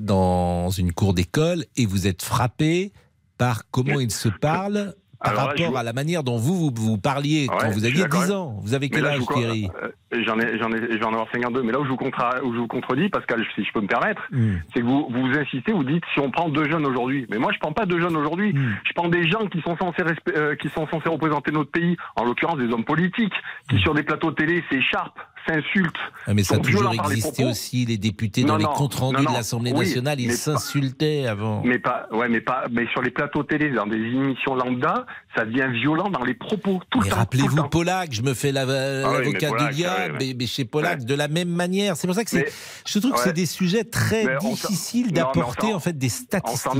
dans une cour d'école et vous êtes frappé par comment ils se parlent par Alors là, rapport à la manière dont vous vous, vous parliez quand vous aviez d'accord 10 avec- ans. Vous avez quel là, âge, je Thierry? Euh, J'en ai, j'en ai, je vais en avoir 52. Mais là où je vous, contra- où je vous contredis, Pascal, si je peux me permettre, Hmm. c'est que vous, vous insistez, vous dites si on prend deux jeunes aujourd'hui. Mais moi, je prends pas deux jeunes aujourd'hui. Hmm. Je prends des gens qui sont censés respe- euh, qui sont censés représenter notre pays, en l'occurrence des hommes politiques, qui sur des plateaux de télé s'écharpent, s'insultent. Ah, mais ça a toujours les existé aussi. Les députés dans Non, les comptes rendus non, de l'Assemblée Oui, nationale, ils s'insultaient avant. Mais pas, ouais, mais pas, mais sur les plateaux télé, dans des émissions lambda, ça devient violent dans les propos tout Mais rappelez-vous. Polak, je me fais la- Ah oui, l'avocat du diable, ouais, ouais. mais, chez Polak de la même manière. C'est pour ça que c'est, je trouve que c'est des sujets très difficiles d'apporter en fait des statistiques.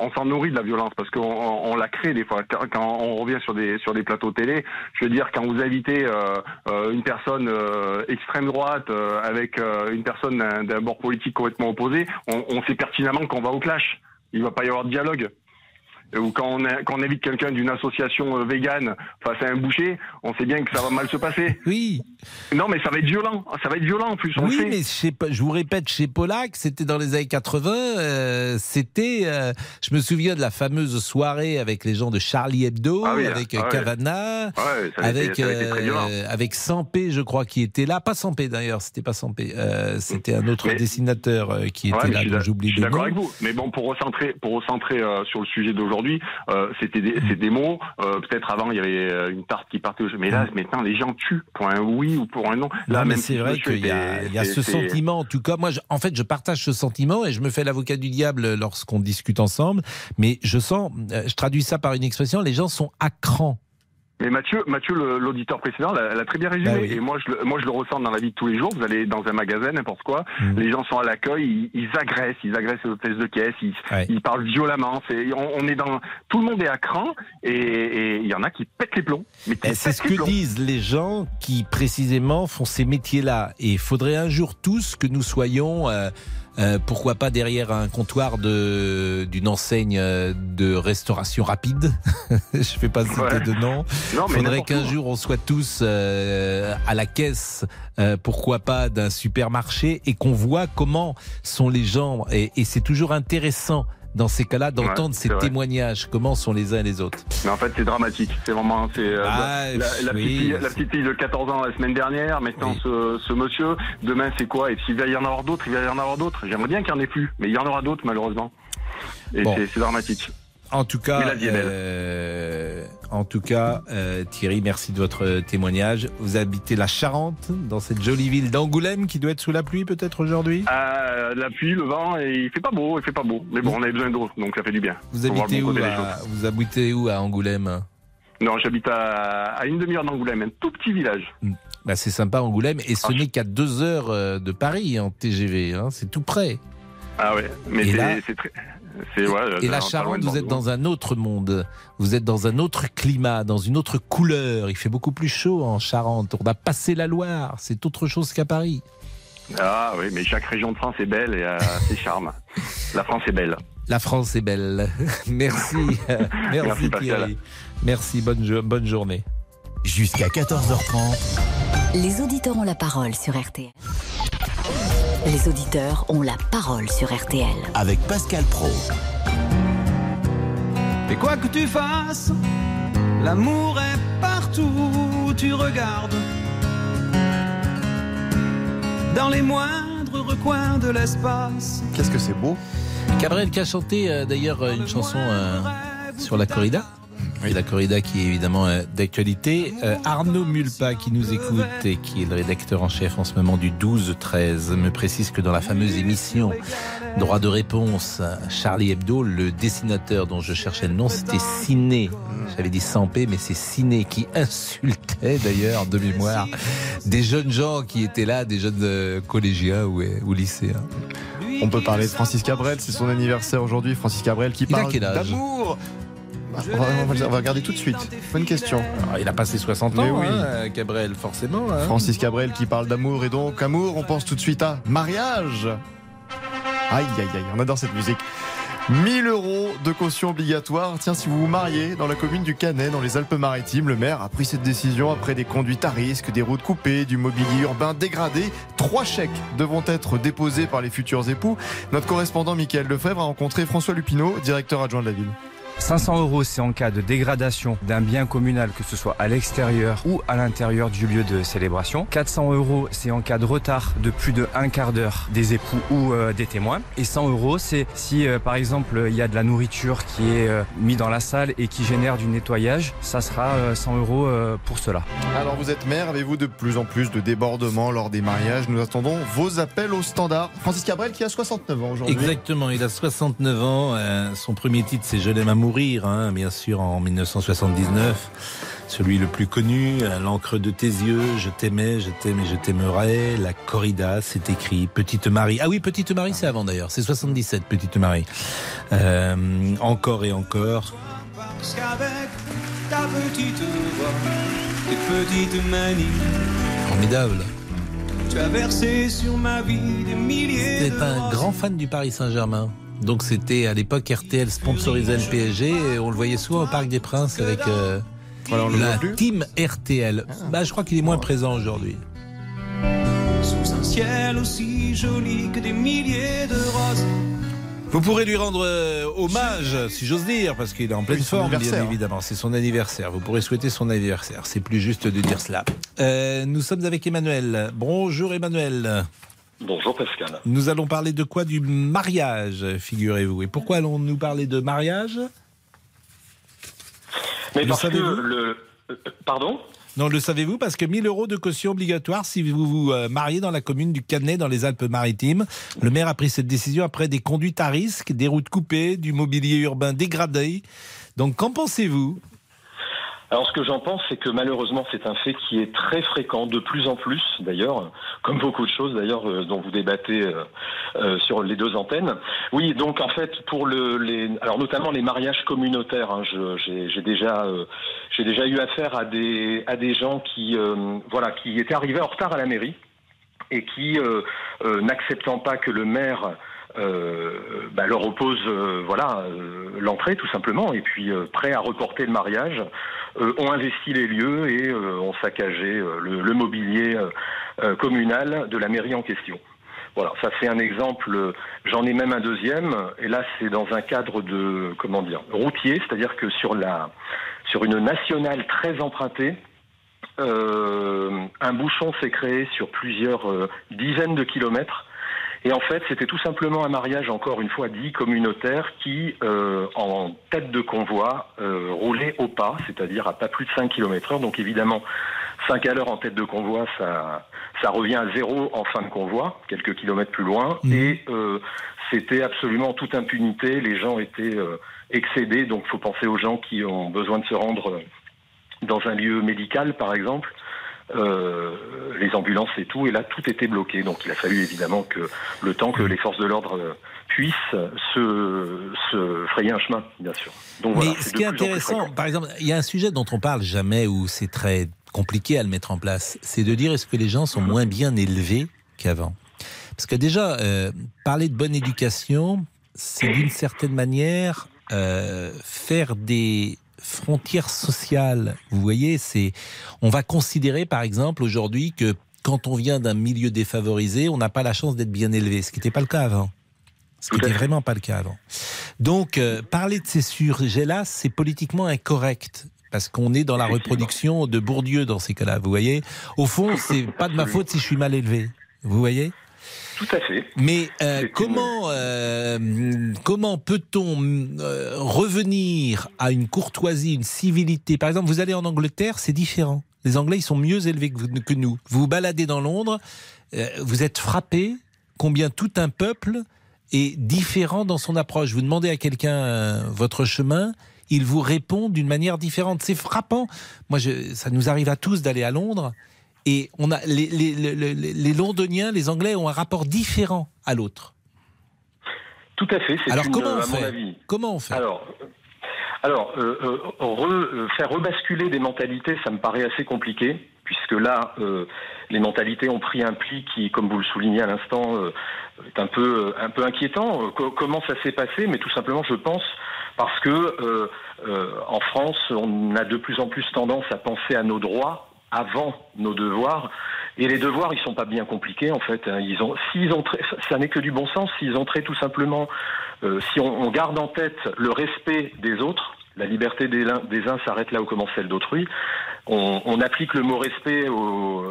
On s'en nourrit de la violence parce qu'on on, on la crée des fois. Quand, on revient sur des sur des plateaux télé, je veux dire quand vous invitez euh, euh, une personne euh, extrême droite avec une personne d'un d'un bord politique complètement opposé, on, on sait pertinemment qu'on va au clash. Il va pas y avoir de dialogue. Ou quand on, a- quand on invite quelqu'un d'une association euh, végane face à un boucher, on sait bien que ça va mal se passer. *laughs* Oui. Non, mais ça va être violent. Ça va être violent en plus. On oui, sait. mais chez, je vous répète, chez Polak, c'était dans les années 80. euh, c'était, euh, je me souviens de la fameuse soirée avec les gens de Charlie Hebdo, Ah oui, avec ah ouais. Cavana, Ouais, été- avec été euh, Sampé, je crois, qui était là. Pas Sampé d'ailleurs, c'était pas Sampé. c'était un autre Mais- dessinateur qui Ouais, était mais là, j'oublie le d'accord nom. avec vous. Mais bon, pour recentrer, pour recentrer sur le sujet d'aujourd'hui, euh, c'était des, c'est des mots. euh, Peut-être avant, il y avait euh, une tarte qui partait. au- Mais là, maintenant, les gens tuent pour un oui ou pour un non. Là, Non, mais même c'est si vrai qu'il y a, était- il y a c'est- ce sentiment. En tout cas, moi, je- en fait, je partage ce sentiment et je me fais l'avocat du diable lorsqu'on discute ensemble. Mais je sens, je traduis ça par une expression, les gens sont à cran. Mais Mathieu, Mathieu, l'auditeur précédent, l'a très bien résumé. Bah oui. Et moi, je, le- moi, je le ressens dans la vie de tous les jours. Vous allez dans un magasin, n'importe quoi, Mm. les gens sont à l'accueil, ils, ils agressent, ils agressent les hôtesses de caisse, ils, Ouais. ils parlent violemment. On, on est dans, tout le monde est à cran, et il y en a qui pètent les plombs. Et c'est ce les que plombs. disent les gens qui précisément font ces métiers-là. Et il faudrait un jour tous que nous soyons euh, euh, pourquoi pas derrière un comptoir de d'une enseigne euh, de restauration rapide. *laughs* Je fais pas citer Ouais. de nom. Non, mais Faudrait qu'un jour on soit tous euh, à la caisse, euh, pourquoi pas d'un supermarché, et qu'on voit comment sont les gens. Et, et c'est toujours intéressant dans ces cas-là d'entendre Ouais, ces vrai. témoignages, comment sont les uns et les autres? Mais en fait, c'est dramatique. C'est vraiment, c'est euh, Ah, la, la oui, petite fille, la c'est- petite fille de 14 ans la semaine dernière. Maintenant, ce, ce monsieur. Demain, c'est quoi? Et s'il va y en avoir d'autres, il va y en avoir d'autres. J'aimerais bien qu'il n'y en ait plus, mais il y en aura d'autres malheureusement. Et Bon. c'est dramatique. En tout cas, euh, en tout cas, euh, Thierry, merci de votre témoignage. Vous habitez la Charente, dans cette jolie ville d'Angoulême, qui doit être sous la pluie peut-être aujourd'hui? Euh, la pluie, le vent, et il fait pas beau, il fait pas beau. Mais bon, on avait besoin d'eau, donc ça fait du bien. Vous habitez où à. Vous habitez où à Angoulême? Non, j'habite à, à une demi-heure d'Angoulême, un tout petit village. bah, C'est sympa Angoulême, et Ah, ce n'est qu'à deux heures de Paris en TGV. Hein, c'est tout près. Ah ouais, mais c'est très. C'est ouais. Et la Charente, vous êtes dans un autre monde. Vous êtes dans un autre climat, dans une autre couleur. Il fait beaucoup plus chaud en Charente. On a passé la Loire. C'est autre chose qu'à Paris. Ah oui, mais chaque région de France est belle et a *laughs* ses charmes. La France est belle. La France est belle. *laughs* Merci. *laughs* Merci, Merci. Thierry. Merci. Bonne, jo- bonne journée. Jusqu'à 14h30. Les auditeurs ont la parole sur RTL. Les auditeurs ont la parole sur RTL. Avec Pascal Pro. Et quoi que tu fasses, l'amour est partout où tu regardes. Dans les moindres recoins de l'espace. Qu'est-ce que c'est beau Cabrel qui a chanté euh, d'ailleurs euh, une chanson euh, sur la corrida. Et la corrida qui est évidemment euh, d'actualité. Euh, Arnaud Mulpa qui nous écoute et qui est le rédacteur en chef en ce moment du 12-13 me précise que dans la fameuse émission Droit de réponse, Charlie Hebdo, le dessinateur dont je cherchais le nom, c'était Ciné. J'avais dit sans P, mais c'est Ciné qui *laughs* insultait d'ailleurs de mémoire des jeunes gens qui étaient là, des jeunes euh, collégiens ou, euh, ou lycéens. On peut parler de Francis Cabrel, c'est son anniversaire aujourd'hui. Francis Cabrel qui parle d'amour. Bah, On va, on va- on va regarder tout de suite. Bonne question. Alors, il a passé 60 Mais ans, oui. hein, Cabrel, forcément. hein. Francis Cabrel qui parle d'amour et donc amour, on pense tout de suite à mariage. Aïe aïe aïe, on adore cette musique. 1000 euros de caution obligatoire. Tiens, si vous vous mariez dans la commune du Canet, dans les Alpes-Maritimes, le maire a pris cette décision après des conduites à risque, des routes coupées, du mobilier urbain dégradé. Trois chèques devront être déposés par les futurs époux. Notre correspondant Michael Lefebvre a rencontré François Lupineau, directeur adjoint de la ville. 500 euros, c'est en cas de dégradation d'un bien communal, que ce soit à l'extérieur ou à l'intérieur du lieu de célébration. 400 euros, c'est en cas de retard de plus de un quart d'heure des époux ou euh, des témoins. Et 100 euros, c'est si, euh, par exemple, il y a de la nourriture qui est euh, mise dans la salle et qui génère du nettoyage, ça sera euh, 100 euros euh, pour cela. Alors vous êtes maire, avez-vous de plus en plus de débordements lors des mariages? Nous attendons vos appels au standard. Francis Cabrel qui a 69 ans aujourd'hui. Exactement, il a 69 ans. euh, son premier titre, c'est Je l'aime à mourir, hein, bien sûr, en 1979. Celui le plus connu, L'encre de tes yeux, Je t'aimais, je t'aime et je t'aimerai. La corrida, c'est écrit. Petite Marie. Ah oui, Petite Marie, c'est avant d'ailleurs. C'est 77, Petite Marie. Euh, encore et encore. Parce qu'avec ta petite voix, tes petites manies, Formidable. tu as versé sur ma vie des milliers C'est un grand fan du Paris Saint-Germain. Donc c'était à l'époque RTL sponsorisait le PSG et on le voyait souvent au Parc des Princes avec euh, Voilà, on le voit la team RTL. Bah, je crois qu'il est moins présent aujourd'hui. Sous un ciel aussi joli que des milliers de roses. Vous pourrez lui rendre euh, hommage, si j'ose dire, parce qu'il est en pleine Oui, forme, bien anniversaire. évidemment. C'est son anniversaire. Vous pourrez souhaiter son anniversaire. C'est plus juste de dire cela. Euh, nous sommes avec Emmanuel. Bonjour Emmanuel. Bonjour Pascal. Nous allons parler de quoi? Du mariage, figurez-vous. Et pourquoi allons-nous parler de mariage? Mais Le parce que savez-vous? le. euh, Pardon? Non, le savez-vous? Parce que 1000 euros de caution obligatoire si vous vous euh, mariez dans la commune du Canet, dans les Alpes-Maritimes. Le maire a pris cette décision après des conduites à risque, des routes coupées, du mobilier urbain dégradé. Donc, qu'en pensez-vous? Alors ce que j'en pense, c'est que malheureusement c'est un fait qui est très fréquent, de plus en plus d'ailleurs, comme beaucoup de choses d'ailleurs euh, dont vous débattez euh, euh, sur les deux antennes. Oui, donc en fait pour le, les, alors notamment les mariages communautaires, hein, j'ai déjà, euh, j'ai déjà eu affaire à des à des gens qui, euh, voilà, qui étaient arrivés en retard à la mairie. et qui, n'acceptant pas que le maire bah, leur oppose euh, voilà euh, l'entrée tout simplement et puis euh, prêts à reporter le mariage euh, ont investi les lieux et euh, ont saccagé euh, le, mobilier euh, euh, communal de la mairie en question. Voilà, ça c'est un exemple. euh, J'en ai même un deuxième. Et là, c'est dans un cadre de comment dire routier, c'est-à-dire que sur la sur une nationale très empruntée, euh, un bouchon s'est créé sur plusieurs euh, dizaines de kilomètres. Et en fait, c'était tout simplement un mariage, encore une fois dit, communautaire, qui, euh, en tête de convoi, euh, roulait au pas, c'est-à-dire à pas plus de 5 km heure. Donc évidemment, 5 à l'heure en tête de convoi, ça, ça revient à zéro en fin de convoi, quelques kilomètres plus loin. Et euh, c'était absolument en toute impunité. Les gens étaient euh, excédés. Donc il faut penser aux gens qui ont besoin de se rendre euh, dans un lieu médical, par exemple. Euh, les ambulances et tout, et là tout était bloqué. Donc il a fallu évidemment que le temps que les forces de l'ordre puissent se, se frayer un chemin, bien sûr. Donc Mais voilà, ce qui est intéressant, par exemple, il y a un sujet dont on parle jamais où c'est très compliqué à le mettre en place, c'est de dire est-ce que les gens sont moins bien élevés qu'avant? Parce que déjà, euh, parler de bonne éducation, c'est d'une certaine manière euh, faire des frontières sociales. Vous voyez, c'est on va considérer par exemple aujourd'hui que quand on vient d'un milieu défavorisé, on n'a pas la chance d'être bien élevé, ce qui n'était pas le cas avant. Ce qui n'était vraiment pas le cas avant. Donc, euh, parler de ces sujets-là, c'est politiquement incorrect. Parce qu'on est dans la reproduction de Bourdieu dans ces cas-là. Vous voyez Au fond, c'est pas de ma faute si je suis mal élevé. Vous voyez Tout à fait. Mais euh, comment euh, comment peut-on euh, revenir à une courtoisie, une civilité? Par exemple, vous allez en Angleterre, c'est différent. Les Anglais, ils sont mieux élevés que, nous. Vous vous baladez dans Londres, vous êtes frappé combien tout un peuple est différent dans son approche. Vous demandez à quelqu'un votre chemin, il vous répond d'une manière différente. C'est frappant. Moi, je, ça nous arrive à tous d'aller à Londres. Et on a les, les, les, les- les Londoniens, les Anglais ont un rapport différent à l'autre. Tout à fait. c'est Alors, une, comment on à mon avis. Comment on fait Alors, euh, alors euh, euh, re- faire rebasculer des mentalités, ça me paraît assez compliqué, puisque là, euh, les mentalités ont pris un pli qui, comme vous le soulignez à l'instant, euh, est un peu, un peu inquiétant. Co- comment ça s'est passé? Mais tout simplement, je pense, parce que euh, en France, on a de plus en plus tendance à penser à nos droits avant nos devoirs. Et les devoirs, ils sont pas bien compliqués en fait. hein. Ils ont, s'ils ont, ça n'est que du bon sens. S'ils ont trait tout simplement, euh, si on, on garde en tête le respect des autres, la liberté des, uns- des uns s'arrête là où commence celle d'autrui. On, on applique le mot respect au. euh,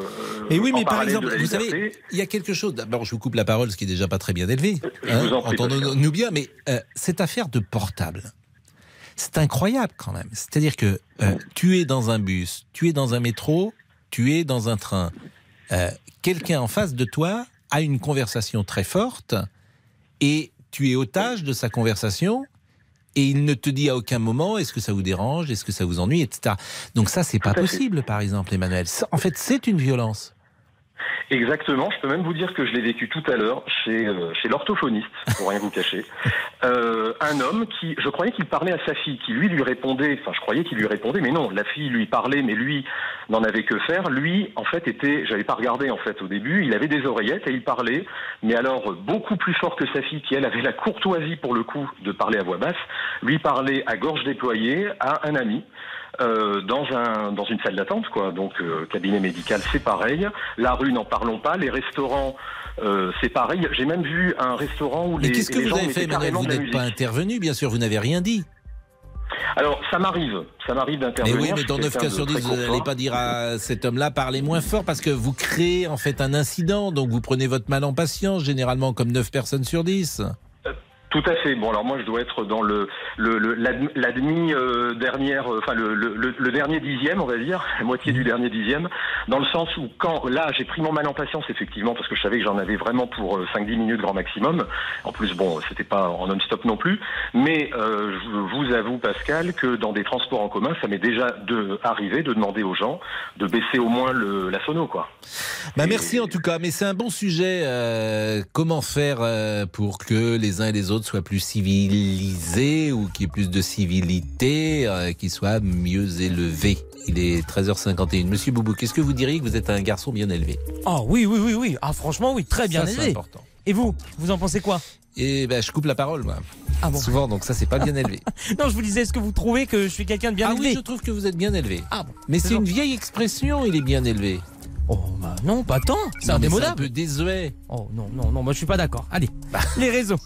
Et oui, mais par exemple, vous savez, il y a quelque chose. D'abord, je vous coupe la parole, ce qui est déjà pas très bien élevé. Prie, Entendons-nous bien, mais euh, cette affaire de portable, c'est incroyable quand même. C'est-à-dire que euh, tu es dans un bus, tu es dans un métro, tu es dans un train. Euh, Quelqu'un en face de toi a une conversation très forte et tu es otage de sa conversation et il ne te dit à aucun moment est-ce que ça vous dérange, est-ce que ça vous ennuie, etc. Donc ça, c'est pas possible, par exemple, Emmanuel. En fait, c'est une violence. Exactement, je peux même vous dire que je l'ai vécu tout à l'heure chez, euh, chez l'orthophoniste, pour rien vous cacher. Euh, un homme qui, je croyais qu'il parlait à sa fille, qui lui lui répondait, enfin je croyais qu'il lui répondait, mais non, la fille lui parlait, mais lui n'en avait que faire. Lui, en fait, était, j'avais pas regardé en fait au début, il avait des oreillettes et il parlait, mais alors beaucoup plus fort que sa fille, qui elle avait la courtoisie pour le coup de parler à voix basse, lui parlait à gorge déployée à un ami. euh, dans un dans une salle d'attente quoi donc euh, cabinet médical c'est pareil la rue n'en parlons pas les restaurants euh, c'est pareil. J'ai même vu un restaurant où Mais les, qu'est-ce que les vous gens avez fait, Emmanuel Vous n'êtes pas intervenu, bien sûr, vous n'avez rien dit. alors ça m'arrive. Ça m'arrive Mais d'intervenir. oui, mais je suis dans 9 quelqu'un cas sur très 10, vous n'allez pas dire à cet homme-là, parlez moins fort, parce que vous créez en fait un incident, donc vous prenez votre mal en patience, généralement comme 9 personnes sur 10. Tout à fait. Bon, alors moi, je dois être dans le le le- la, la demi euh, dernière, euh, enfin le, le, le- le dernier dixième, on va dire, la moitié du dernier dixième, dans le sens où quand là, j'ai pris mon mal en patience, effectivement, parce que je savais que j'en avais vraiment pour euh, 5-10 minutes grand maximum. En plus, bon, c'était pas en non-stop non plus, mais euh, je vous avoue, Pascal, que dans des transports en commun, ça m'est déjà de, arrivé de demander aux gens de baisser au moins le, la sono, quoi. Bah merci en tout cas, mais c'est un bon sujet. euh, comment faire euh, pour que les uns et les autres autres soient plus civilisés ou qu'il y ait plus de civilité, euh, qu'ils soient mieux élevés. Il est 13h51. Monsieur Boubou, qu'est-ce que vous diriez que vous êtes un garçon bien élevé? Ah oui, oui, oui, oui. Ah franchement, oui, très bien Ça, c'est élevé. important. Et vous, vous en pensez quoi? Et ben, je coupe la parole, moi. Ah bon Souvent, donc ça, c'est pas bien élevé. *laughs* Non, je vous disais, est-ce que vous trouvez que je suis quelqu'un de bien ah élevé? oui, je trouve que vous êtes bien élevé. Ah bon Mais C'est c'est une vieille expression, il est bien élevé. Oh bah non, pas tant. C'est indémodable. un peu désuet. Oh non, non, non, moi je suis pas d'accord. Allez, *laughs* les réseaux.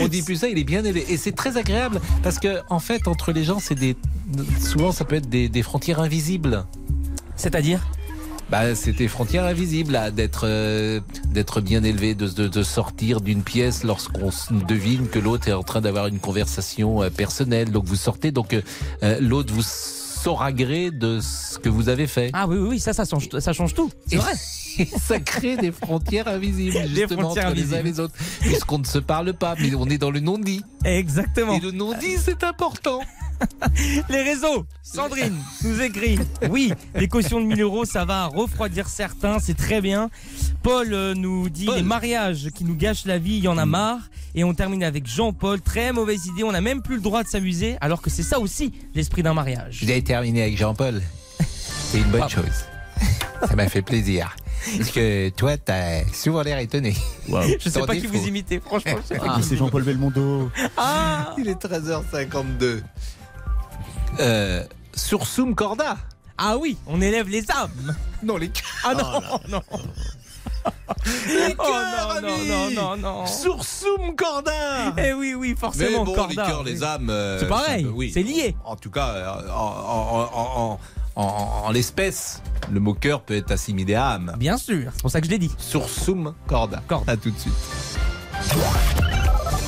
On dit plus ça, il est bien élevé. Et c'est très agréable parce que, en fait, entre les gens, c'est des. Souvent, ça peut être des, des frontières invisibles. C'est-à-dire? Bah, c'est des frontières invisibles, d'être euh, d'être bien élevé, de, de, de sortir d'une pièce lorsqu'on devine que l'autre est en train d'avoir une conversation euh, personnelle. Donc vous sortez, donc euh, l'autre vous saura gré de ce que vous avez fait. Ah oui, oui, oui, ça, ça change, ça change tout. C'est vrai. *laughs* Ça crée des frontières invisibles, Des justement, frontières entre les uns et les autres. Puisqu'on ne se parle pas, mais on est dans le non-dit. Exactement. Et le non-dit, c'est important. *laughs* Les réseaux. Sandrine nous écrit. Oui, les cautions de 1000 euros, ça va refroidir certains, c'est très bien. Paul euh, nous dit les mariages qui nous gâchent la vie, il y en a Mm. marre. Et on termine avec Jean-Paul. Très mauvaise idée, on n'a même plus le droit de s'amuser, alors que c'est ça aussi l'esprit d'un mariage. Vous avez terminé avec Jean-Paul. C'est une bonne chose. Ça m'a fait plaisir. Parce que toi, t'as souvent l'air étonné. Je sais pas qui vous imitez, franchement. je sais pas qui vous Jean-Paul Belmondo. Ah Il est 13h52. Euh, sur Zoom Corda. Ah oui, on élève les âmes. Non, les Ah non, non. *laughs* Les Oh cœurs, non, non, amis. non, non, non. Sur Zoom Corda. Eh oui, oui, Mais forcément, bon, Corda. les cœurs, les âmes. euh, C'est pareil, ça oui. c'est lié. En tout cas, euh, en, en- en- en- en- en l'espèce, le mot cœur peut être assimilé à âme. Bien sûr, c'est pour ça que je l'ai dit. Sur Zoom Corda. Corda. À tout de suite.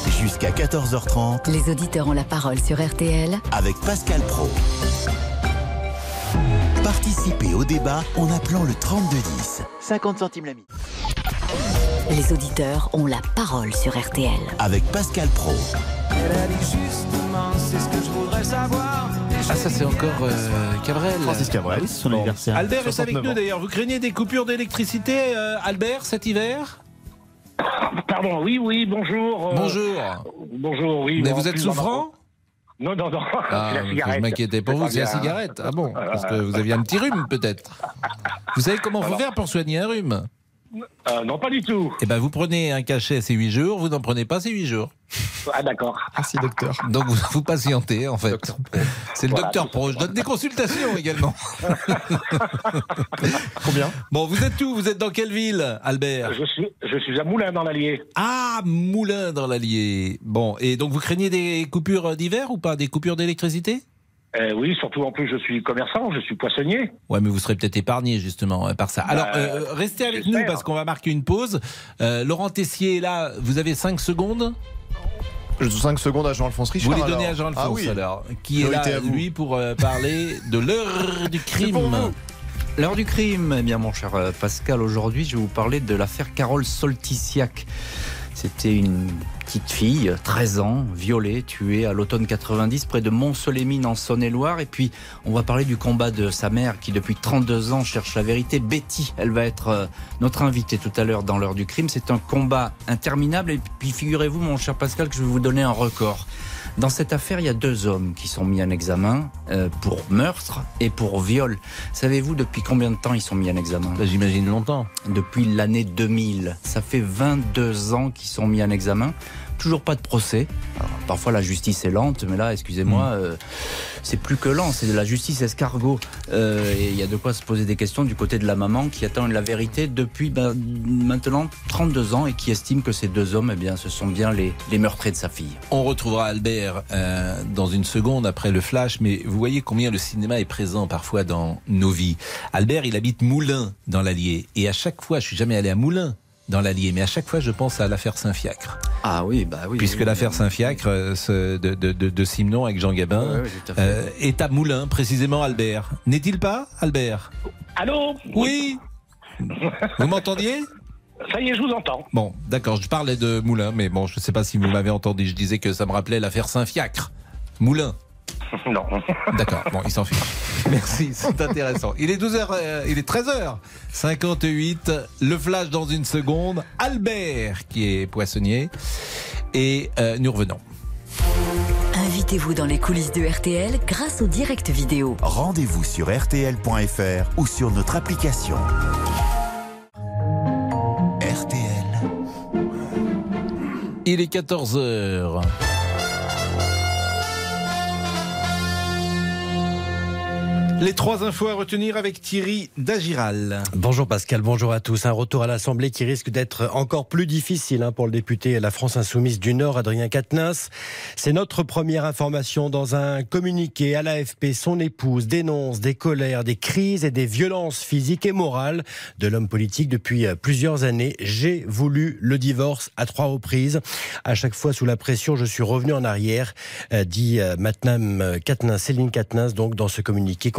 Jusqu'à 14h30 Les auditeurs ont la parole sur RTL avec Pascal Pro. Participez au débat en appelant le 3210. 50 centimes la minute. Les auditeurs ont la parole sur RTL. Avec Pascal Pro. Elle a dit justement, c'est ce que je voudrais savoir. Ah, ça, c'est encore euh, Cabrel. Francis Cabrel, oui, c'est son anniversaire. Albert est avec 69 nous d'ailleurs. Vous craignez des coupures d'électricité, euh, Albert, cet hiver? *coughs* Pardon, oui, oui, bonjour. euh, Bonjour. Bonjour, oui. Mais vous êtes souffrant Non, non, non, *laughs* Ah, la je m'inquiétais pour vous, c'est la cigarette. Ah bon Parce que vous aviez un petit rhume peut-être. *laughs* Vous savez comment Alors. faire pour soigner un rhume? Euh, non, pas du tout. Eh ben, vous prenez un cachet ces 8 jours, vous n'en prenez pas ces 8 jours. Ah, d'accord. Merci, docteur. Donc vous, vous patientez en fait. C'est le Voilà, docteur Pro. Je donne des consultations également. *laughs* Combien? Bon, vous êtes où? Vous êtes dans quelle ville, Albert? Je suis, je suis à Moulin dans l'Allier. Ah, Moulin dans l'Allier. Bon, et donc vous craignez des coupures d'hiver ou pas? Des coupures d'électricité? Euh, oui, surtout en plus, je suis commerçant, je suis poissonnier. Ouais, mais vous serez peut-être épargné justement euh, par ça. Alors, Bah, euh, restez avec nous parce qu'on va marquer une pause. Euh, Laurent Tessier est là. Vous avez 5 secondes. Je 5 secondes à Jean-Alphonse Richard. Vous les alors. donnez à Jean-Alphonse Ah oui. alors, qui est là, lui, pour euh, parler de l'heure du crime. L'heure du crime, eh bien mon cher Pascal, aujourd'hui je vais vous parler de l'affaire Carole Solticiac. C'était une petite fille, 13 ans, violée, tuée à l'automne 90 près de Mont-Solémine en Saône-et-Loire. Et puis on va parler du combat de sa mère qui depuis 32 ans cherche la vérité. Betty, elle va être euh, notre invitée tout à l'heure dans l'heure du crime. C'est un combat interminable. Et puis figurez-vous mon cher Pascal que je vais vous donner un record. Dans cette affaire, il y a deux hommes qui sont mis en examen euh, pour meurtre et pour viol. Savez-vous depuis combien de temps ils sont mis en examen? J'imagine longtemps. Depuis l'année 2000. Ça fait 22 ans qu'ils sont mis en examen. Toujours pas de procès. Alors, parfois la justice est lente, mais là, excusez-moi, Mm. euh, c'est plus que lent. C'est de la justice escargot. Euh, et il y a de quoi se poser des questions du côté de la maman qui attend la vérité depuis ben, maintenant 32 ans et qui estime que ces deux hommes, eh bien, ce sont bien les, les meurtriers de sa fille. On retrouvera Albert euh, dans une seconde après le flash, mais vous voyez combien le cinéma est présent parfois dans nos vies. Albert, il habite Moulins dans l'Allier, et à chaque fois, je suis jamais allé à Moulins dans l'Allier, mais à chaque fois, je pense à l'affaire Saint-Fiacre. Ah oui, bah oui. Puisque oui, l'affaire Saint-Fiacre euh, ce- de, de, de, de Simenon avec Jean Gabin à euh, est à Moulins, précisément Albert. N'est-il pas, Albert? Allô? Oui Vous m'entendiez? Ça y est, je vous entends. Bon, d'accord, je parlais de Moulins, mais bon, je ne sais pas si vous m'avez entendu. Je disais que ça me rappelait l'affaire Saint-Fiacre. Moulins. Non. *laughs* D'accord, bon, il s'en fiche. Merci, c'est intéressant. Il est 12h, euh, il est 13h58. Le flash dans une seconde. Albert, qui est poissonnier. et euh, nous revenons. Invitez-vous dans les coulisses de RTL grâce au direct vidéo. Rendez-vous sur rtl.fr ou sur notre application. RTL. Il est 14h. Les trois infos à retenir avec Thierry Dagiral. Bonjour Pascal, bonjour à tous. Un retour à l'Assemblée qui risque d'être encore plus difficile hein, pour le député La France Insoumise du Nord, Adrien Quatennens. C'est notre première information dans un communiqué à l'AFP. Son épouse dénonce des colères, des crises et des violences physiques et morales de l'homme politique depuis plusieurs années. J'ai voulu le divorce à trois reprises. À chaque fois sous la pression, je suis revenu en arrière, euh, dit euh, Madame Céline Quatennens, donc dans ce communiqué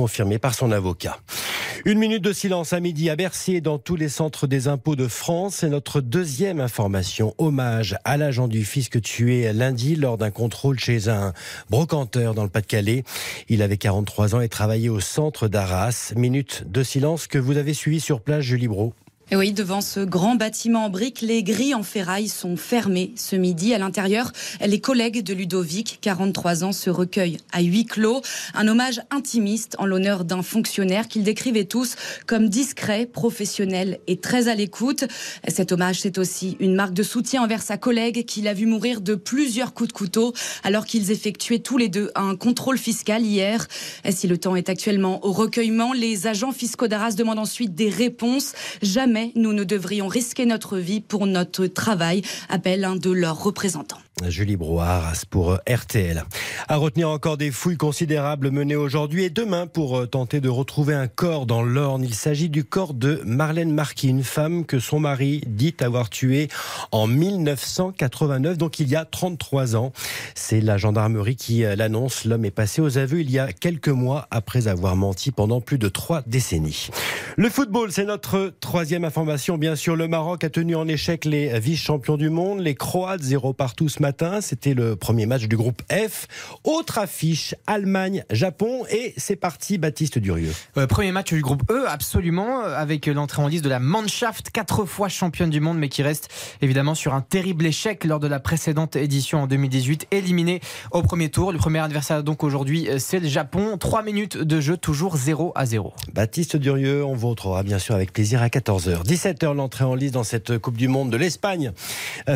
Une minute de silence à midi à Bercy et dans tous les centres des impôts de France. C'est notre deuxième information. Hommage à l'agent du fisc tué lundi lors d'un contrôle chez un brocanteur dans le Pas-de-Calais. Il avait 43 ans et travaillait au centre d'Arras. Minute de silence que vous avez suivi sur place, Julie Bro. Et oui, devant ce grand bâtiment en briques, les grilles en ferraille sont fermées ce midi. À l'intérieur, les collègues de Ludovic, 43 ans, se recueillent à huis clos. Un hommage intimiste en l'honneur d'un fonctionnaire qu'ils décrivaient tous comme discret, professionnel et très à l'écoute. Cet hommage, c'est aussi une marque de soutien envers sa collègue qui l'a vu mourir de plusieurs coups de couteau alors qu'ils effectuaient tous les deux un contrôle fiscal hier. Si le temps est actuellement au recueillement, les agents fiscaux d'Arras demandent ensuite des réponses. Jamais nous ne devrions risquer notre vie pour notre travail, appelle un de leurs représentants. Julie Brouard pour RTL. À retenir encore des fouilles considérables menées aujourd'hui et demain pour tenter de retrouver un corps dans l'Orne. Il s'agit du corps de Marlène Marquis, une femme que son mari dit avoir tuée en 1989, donc il y a 33 ans. C'est la gendarmerie qui l'annonce. L'homme est passé aux aveux il y a quelques mois après avoir menti pendant plus de trois décennies. Le football, c'est notre troisième information. Bien sûr, le Maroc a tenu en échec les vice-champions du monde. Les Croates, zéro partout ce matin. C'était le premier match du groupe F. Autre affiche, Allemagne, Japon. Et c'est parti, Baptiste Durieux. Euh, premier match du groupe E, absolument, avec l'entrée en liste de la Mannschaft, quatre fois championne du monde, mais qui reste évidemment sur un terrible échec lors de la précédente édition en 2018, éliminé au premier tour. Le premier adversaire donc aujourd'hui, c'est le Japon. Trois minutes de jeu, toujours 0 à 0. Baptiste Durieux, on vous retrouvera bien sûr avec plaisir à 14h. 17h, l'entrée en liste dans cette Coupe du Monde de l'Espagne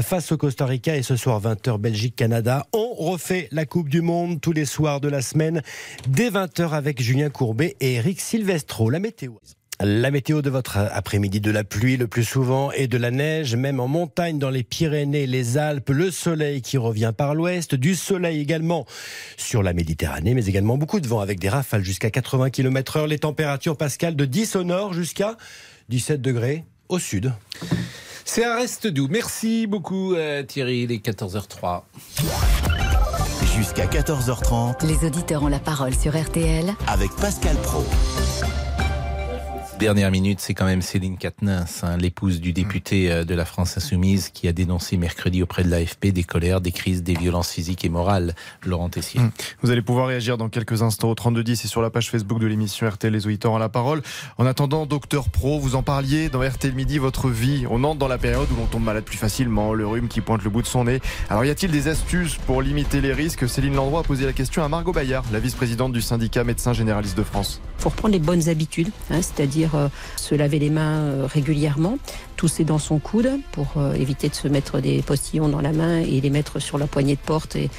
face au Costa Rica et ce soir 20h Belgique-Canada. On refait la Coupe du Monde tous les soirs de la semaine dès 20h avec Julien Courbet et Eric Silvestro. La météo. La météo de votre après-midi, de la pluie le plus souvent et de la neige, même en montagne dans les Pyrénées, les Alpes, le soleil qui revient par l'ouest, du soleil également sur la Méditerranée, mais également beaucoup de vent avec des rafales jusqu'à 80 km heure, les températures pascales de 10 au nord jusqu'à 17 degrés au sud. C'est un reste doux. Merci beaucoup euh, Thierry, il est 14h03. Jusqu'à 14h30. Les auditeurs ont la parole sur RTL avec Pascal Pro. Dernière minute, c'est quand même Céline Quatennens, hein, l'épouse du député euh, de la France Insoumise, qui a dénoncé mercredi auprès de l'AFP des colères, des crises, des violences physiques et morales. Laurent Tessier. Mmh. Vous allez pouvoir réagir dans quelques instants au 3210 et sur la page Facebook de l'émission RTL Les auditeurs ont la parole. En attendant, Docteur Pro, vous en parliez dans RTL Midi, votre vie. On entre dans la période où l'on tombe malade plus facilement, le rhume qui pointe le bout de son nez. Alors y a-t-il des astuces pour limiter les risques? Céline Landroit a posé la question à Margot Bayard, la vice-présidente du syndicat médecins généralistes de France. Il faut reprendre les bonnes habitudes, hein, c'est-à-dire euh, se laver les mains euh, régulièrement, tousser dans son coude pour euh, éviter de se mettre des postillons dans la main et les mettre sur la poignée de porte et,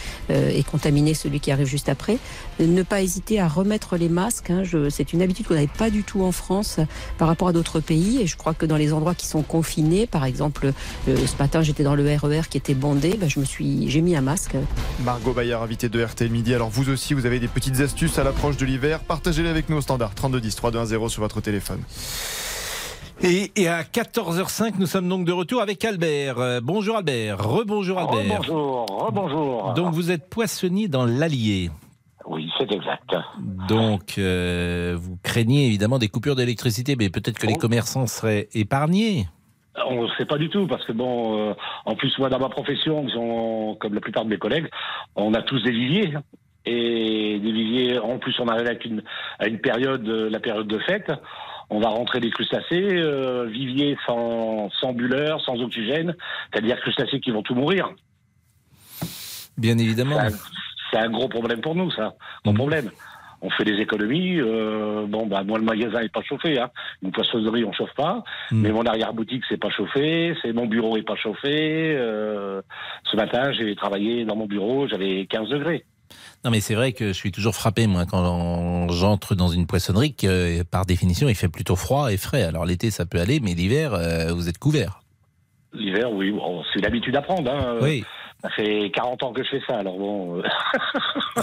contaminer celui qui arrive juste après. Ne pas hésiter à remettre les masques. Hein, c'est une habitude qu'on n'avait pas du tout en France par rapport à d'autres pays. Et je crois que dans les endroits qui sont confinés, par exemple, ce matin j'étais dans le RER qui était bondé, ben, je me suis, j'ai mis un masque. Margot Bayard, invitée de RTL Midi. Alors vous aussi, vous avez des petites astuces à l'approche de l'hiver. Partagez-les avec nous au standard 3210 3210 sur votre téléphone. Et, et, à 14h05, nous sommes donc de retour avec Albert. Euh, bonjour Albert. Rebonjour Albert. Bonjour, rebonjour. Donc vous êtes poissonnier dans l'Allier. Oui, c'est exact. Donc euh, vous craignez évidemment des coupures d'électricité, mais peut-être que les commerçants seraient épargnés. On ne sait pas du tout parce que bon, euh, en plus moi dans ma profession, comme la plupart de mes collègues, on a tous des viviers et des viviers. En plus, on arrive avec une, à une période, la période de fête on va rentrer des crustacés, euh, viviers sans, sans bulleur, sans oxygène, c'est-à-dire crustacés qui vont tout mourir. Bien évidemment. C'est un, gros problème pour nous, ça. Mon problème. On fait des économies. Euh, bon, bah, moi, le magasin est pas chauffé. Hein. Une poissonnerie, on chauffe pas. Mais mon arrière-boutique, c'est pas chauffé. C'est mon bureau est pas chauffé. Euh, ce matin, j'ai travaillé dans mon bureau, j'avais 15 degrés. Non, mais c'est vrai que je suis toujours frappé, moi, quand j'entre dans une poissonnerie, que par définition, il fait plutôt froid et frais. Alors l'été, ça peut aller, mais l'hiver, euh, vous êtes couvert. L'hiver, oui, bon, c'est l'habitude à prendre. Hein. Oui. Ça fait 40 ans que je fais ça, alors bon. euh. *laughs*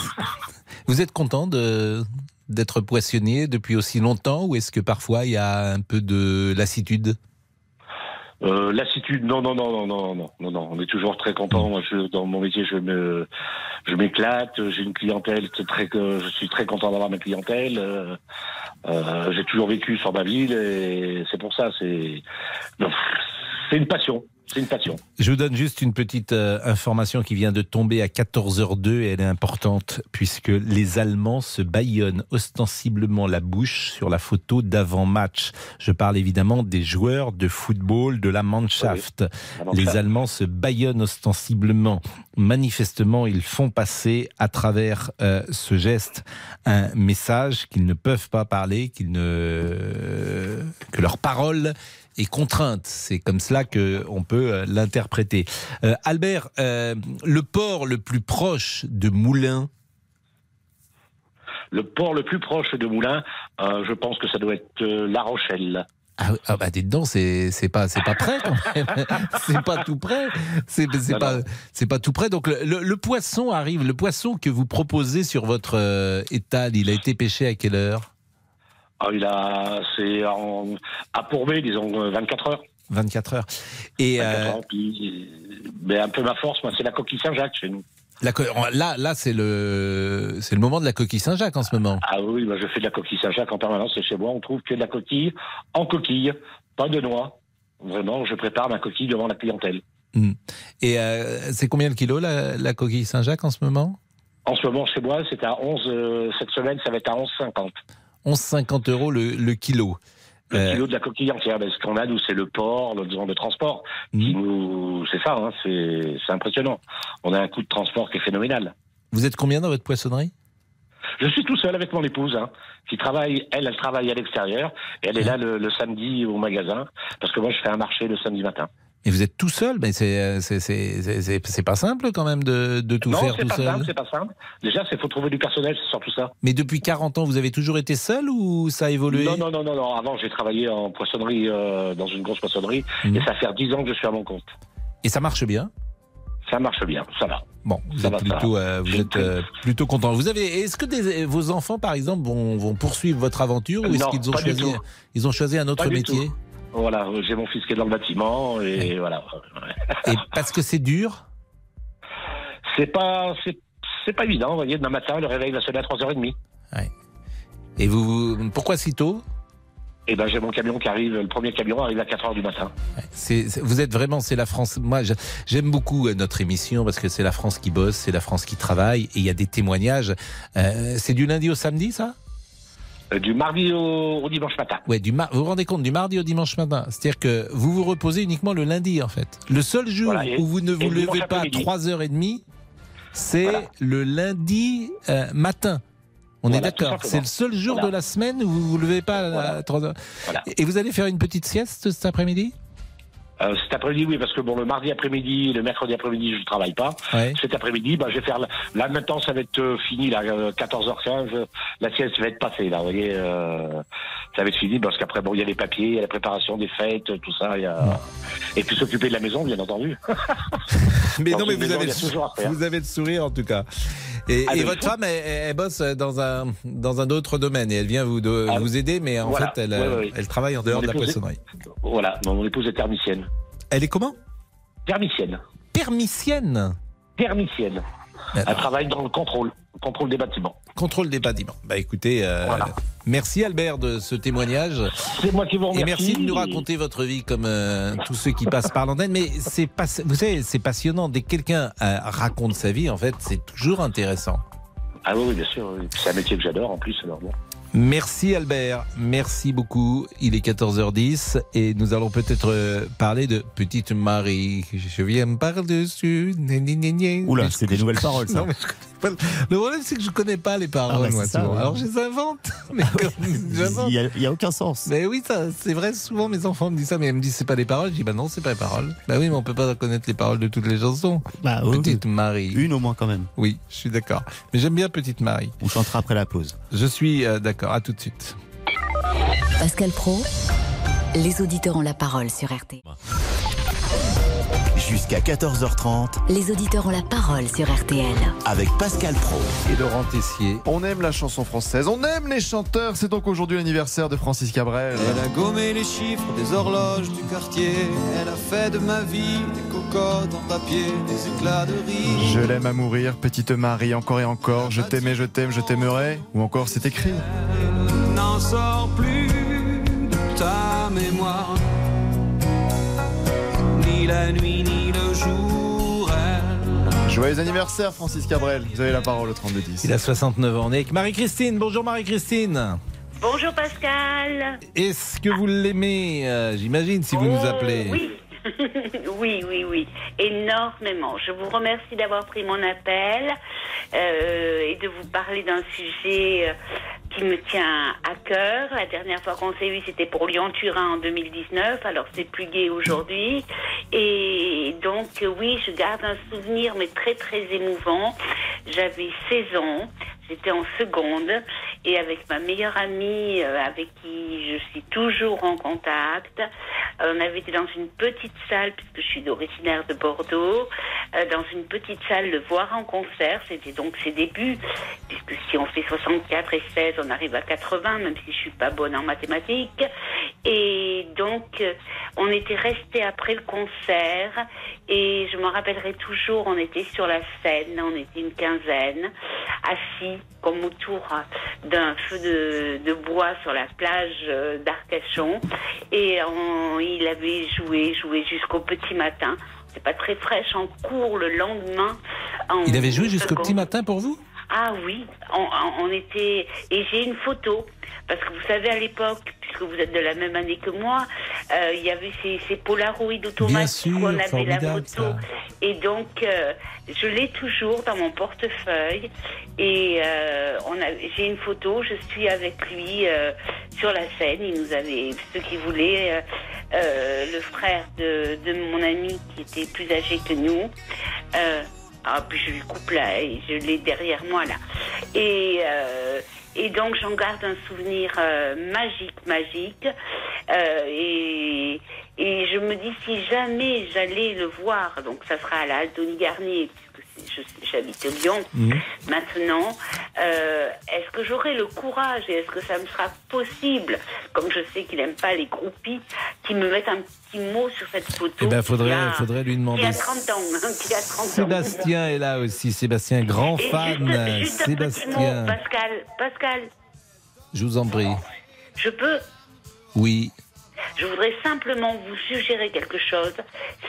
Vous êtes content de d'être poissonnier depuis aussi longtemps ou est-ce que parfois il y a un peu de lassitude? Euh, lassitude, non, non, non, non, non, non, non, non. On est toujours très content. Moi, je, dans mon métier, je me, je m'éclate. J'ai une clientèle très, que je suis très content d'avoir ma clientèle. Euh, euh, j'ai toujours vécu sur ma ville et c'est pour ça. C'est une passion. C'est une passion. Je vous donne juste une petite euh, information qui vient de tomber à 14h02 et elle est importante puisque les Allemands se baillonnent ostensiblement la bouche sur la photo d'avant-match. Je parle évidemment des joueurs de football de la Mannschaft. La Mannschaft. Les Allemands se baillonnent ostensiblement. Manifestement, ils font passer à travers euh, ce geste un message qu'ils ne peuvent pas parler, qu'ils ne que leur parole est contrainte. C'est comme cela que on peut euh, l'interpréter. Euh, Albert, euh, le port le plus proche de Moulins. Le port le plus proche de Moulins, euh, je pense que ça doit être La Rochelle. Ah, ah bah dites donc, c'est pas c'est pas près quand même. *laughs* c'est pas tout près. C'est pas c'est pas tout près. Donc le, poisson arrive. Le poisson que vous proposez sur votre étal, il a été pêché à quelle heure? Ah, il a, c'est à Pourbet, disons, euh, 24 heures. 24 heures. Et 24 euh, heures, puis, mais un peu ma force, moi, c'est la coquille Saint-Jacques chez nous. la co- là là c'est le c'est le moment de la coquille Saint-Jacques en ce moment. Ah oui, moi, je fais de la coquille Saint-Jacques en permanence et chez moi, on trouve que de la coquille en coquille, pas de noix. Vraiment, je prépare ma coquille devant la clientèle. Hmm. Et euh, c'est combien de kilos la, la coquille Saint-Jacques en ce moment? En ce moment, chez moi, c'est à 11, euh, cette semaine, ça va être à 11,50. 11,50 euros le, le kilo. Le Euh, kilo de la coquille entière, ben, ce qu'on a, nous, c'est le port, le disons, de transport. Hmm. C'est ça, hein, c'est, impressionnant. On a un coût de transport qui est phénoménal. Vous êtes combien dans votre poissonnerie? Je suis tout seul avec mon épouse, hein, qui travaille, elle, elle travaille à l'extérieur, et elle est là le, le samedi au magasin, parce que moi, je fais un marché le samedi matin. Et vous êtes tout seul Mais c'est euh, c'est- pas simple quand même de, de tout non, faire c'est tout pas seul. simple, c'est pas simple. Déjà, c'est faut trouver du personnel, c'est surtout ça. Mais depuis 40 ans, vous avez toujours été seul ou ça a évolué? Non, non, non, non, non. Avant, j'ai travaillé en poissonnerie, euh, dans une grosse poissonnerie, Mhm. et ça fait 10 ans que je suis à mon compte. Et ça marche bien? Ça marche bien, ça va. Bon, vous Ça êtes va, plutôt, va. euh, vous J'ai êtes euh, plutôt content. Vous avez, est-ce que des- vos enfants, par exemple, vont, vont poursuivre votre aventure ou est-ce Non, qu'ils ont choisi, ils ont choisi un autre métier? tout. Voilà, j'ai mon fils qui est dans le bâtiment, et voilà. Et parce que c'est dur C'est pas, c'est, pas évident, vous voyez, demain matin, le réveil va sonner à 3h30. Et vous, pourquoi si tôt? Et ben, j'ai mon camion qui arrive, le premier camion arrive à 4h du matin. C'est- vous êtes vraiment, c'est la France. Moi, j'aime beaucoup euh, notre émission parce que c'est la France qui bosse, c'est la France qui travaille, et il y a des témoignages. Euh, c'est du lundi au samedi, ça? Du mardi au, au dimanche matin. Ouais, du mar- vous vous rendez compte du mardi au dimanche matin. C'est-à-dire que vous vous reposez uniquement le lundi, en fait. Le seul jour Voilà, et- où vous ne vous levez pas à après-midi. 3h30, c'est Voilà. le lundi euh, matin. On Voilà, est d'accord. C'est le seul jour de la semaine où vous vous levez pas à 3h. Voilà. Et vous allez faire une petite sieste cet après-midi? Euh, cet après-midi, oui, parce que bon, le mardi après-midi, le mercredi après-midi, je ne travaille pas. Ouais. Cet après-midi, bah, je vais faire. la- Là, maintenant, ça va être euh, fini, là, euh, 14h15. euh, La sieste va être passée, là, vous voyez. euh, ça va être fini, parce qu'après, bon, il y a les papiers, il y a la préparation des fêtes, tout ça. il Y a... Et puis s'occuper de la maison, bien entendu. *laughs* Mais Dans non, mais vous maison, avez, faire. vous avez le sourire en tout cas. Et, Ah, et votre femme, elle, elle bosse dans un dans un autre domaine et elle vient vous de- Ah, vous aider, mais en voilà. fait, elle, Ouais, ouais, ouais. elle travaille en dehors de la est- poissonnerie. Voilà, mon épouse est thermicienne. Elle est comment? Thermicienne. Permissienne. Thermicienne. Elle travaille dans le contrôle, le contrôle des bâtiments. Contrôle des bâtiments. Bah écoutez, euh, merci Albert de ce témoignage. C'est moi qui vous remercie. Et merci de nous raconter votre vie comme euh, tous ceux qui passent par l'antenne. Mais c'est pas, vous savez, c'est passionnant. Dès que quelqu'un euh, raconte sa vie, en fait, c'est toujours intéressant. Ah oui, bien sûr. oui. C'est un métier que j'adore en plus, alors bon. Merci Albert, merci beaucoup. Il est 14h10 et nous allons peut-être parler de Petite Marie. Je viens par-dessus. Oula, c'est des nouvelles paroles ça. Non, mais je connais pas le- problème, c'est que je connais pas les paroles, Ah bah, moi, ça, ouais. Alors, je les invente. *laughs* Mais. *laughs* Il y a- aucun sens. Mais oui, ça, c'est vrai, souvent mes enfants me disent ça, mais ils me disent c'est pas les paroles. Je dis bah non, c'est pas les paroles. Bah oui, mais on peut pas connaître les paroles de toutes les chansons. Bah, oui, Petite Marie. Une au moins quand même. Oui, je suis d'accord. Mais j'aime bien Petite Marie. On chantera après la pause. Je suis euh, d'accord, à tout de suite. Pascal Pro, les auditeurs ont la parole sur RT. Jusqu'à 14h30 Les auditeurs ont la parole sur RTL. avec Pascal Pro. Et Laurent Tessier. On aime la chanson française, on aime les chanteurs. C'est donc aujourd'hui l'anniversaire de Francis Cabrel. Elle a gommé les chiffres des horloges du quartier. Elle a fait de ma vie des cocottes en papier, des éclats de rire. Je l'aime à mourir, petite Marie, encore et encore. Je t'aimais, je t'aime, je t'aimerai. Ou encore c'est écrit. N'en sort plus de ta mémoire. Ni la nuit, Joyeux anniversaire Francis Cabrel. Vous avez la parole au 3210. Il a 69 ans. On est avec Marie-Christine. Bonjour Marie-Christine. Bonjour Pascal. Est-ce que vous l'aimez euh, J'imagine si vous nous Oh, appelez. Oui. *laughs* oui, oui, oui, énormément. Je vous remercie d'avoir pris mon appel euh, et de vous parler d'un sujet euh, qui me tient à cœur. La dernière fois qu'on s'est vu, c'était pour Lyon-Turin en 2019, alors c'est plus gai aujourd'hui. Et donc, oui, je garde un souvenir, mais très, très émouvant. J'avais 16 ans, j'étais en seconde, et avec ma meilleure amie, euh, avec qui je suis toujours en contact, euh, on avait été dans une petite salle, puisque je suis originaire de Bordeaux, euh, dans une petite salle le voir en concert. C'était donc ses débuts, puisque si on fait 64 et 16, on arrive à 80, même si je suis pas bonne en mathématiques. Et donc, on était restés après le concert, et je m'en rappellerai toujours, on était sur la scène, on était une quinzaine, assis comme autour d'un feu de, de bois sur la plage euh, d'Arcachon. Et on- il avait joué, joué jusqu'au petit matin. C'est pas très fraîche en cours le lendemain. en Il avait joué jusqu'au petit matin pour vous? Ah oui, on, était et j'ai une photo parce que vous savez à l'époque, puisque vous êtes de la même année que moi, euh, il y avait ces, ces Polaroid automatiques où on avait la photo et donc euh, je l'ai toujours dans mon portefeuille et euh, on a, j'ai une photo, je suis avec lui euh, sur la scène. Il nous avait ceux qui voulaient. le frère de, de mon ami qui était plus âgé que nous. Ah, puis je lui coupe là, et je l'ai derrière moi là. Et, euh, et donc j'en garde un souvenir euh, magique, magique. Euh, et, et je me dis si jamais j'allais le voir, donc ça sera à la Altony Garnier, j'habite Lyon maintenant, euh, est-ce que j'aurai le courage et est-ce que ça me sera possible, comme je sais qu'il n'aime pas les groupies, qui me mettent un petit mot sur cette photo Eh qui faudrait, a- faudrait lui qui demander. a 30 ans, hein, qui a 30 ans. Sébastien est là aussi. Sébastien, grand Et fan. juste, juste un petit mot, Sébastien, Pascal, Pascal, je vous en prie. je peux? Oui. Je voudrais simplement vous suggérer quelque chose.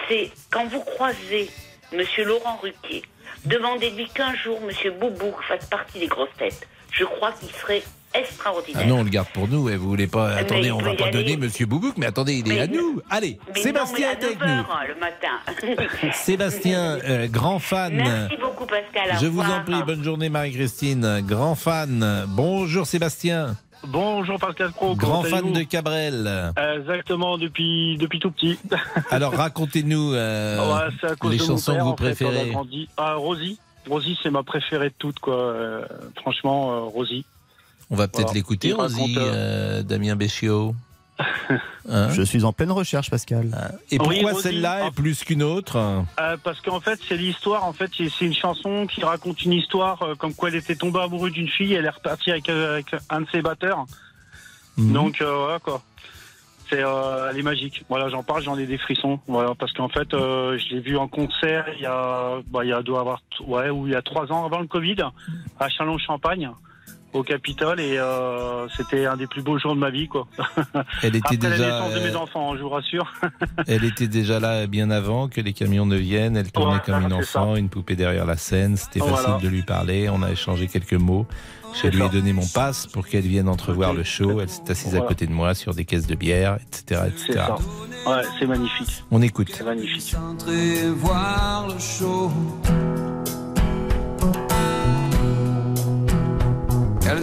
C'est quand vous croisez Monsieur Laurent Ruquier, demandez-lui qu'un jour Monsieur Boubou fasse partie des grosses têtes. Je crois qu'il serait extraordinaire. Ah non, on le garde pour nous. Et vous voulez pas. Mais Attendez, on va pas aller. donner Monsieur Boubouk, mais attendez, il est à nous. Allez, Mais Sébastien non, est avec 9 nous. hein, le matin. *laughs* Sébastien, euh, grand fan. Merci beaucoup Pascal. Je vous en prie, bonne journée Marie-Christine. Grand fan. Bonjour Sébastien. Bonjour Pascal Pro. Grand fan de Cabrel. Exactement, depuis, depuis tout petit. *laughs* Alors racontez-nous euh, Ouais, les chansons père, que vous fait, préférez. Ah, Rosie. Rosie, c'est ma préférée de toutes, quoi. Euh, franchement, euh, Rosie. On va peut-être Voilà. l'écouter, Il Rosie, euh, Damien Béchiot. Hein Je suis en pleine recherche, Pascal. Et Oui, pourquoi celle-là est plus qu'une autre Euh, parce qu'en fait, c'est l'histoire. En fait, c'est une chanson qui raconte une histoire euh, comme quoi elle était tombée amoureuse d'une fille. Elle est repartie avec, euh, avec un de ses batteurs. Mhm. Donc euh, voilà quoi. C'est, euh, elle est magique. Voilà, j'en parle, j'en ai des frissons. Voilà, parce qu'en fait, euh, je l'ai vu en concert il y a, bah, il y a doit avoir, ouais, ou il y a trois ans avant le Covid, à Chalon-Champagne, au Capitole et euh, c'était un des plus beaux jours de ma vie quoi. *laughs* Elle était Après déjà, la naissance de euh, mes enfants, je vous rassure. *laughs* Elle était déjà là bien avant que les camions ne viennent. Elle tournait comme une enfant, une poupée derrière la scène. C'était Voilà. facile de lui parler. On a échangé quelques mots. Je lui ai donné mon passe pour qu'elle vienne entrevoir le show. Elle s'est assise à côté de moi sur des caisses de bière, etc. C'est etc. Ouais, c'est magnifique. On écoute. C'est magnifique. Entrer voir le show.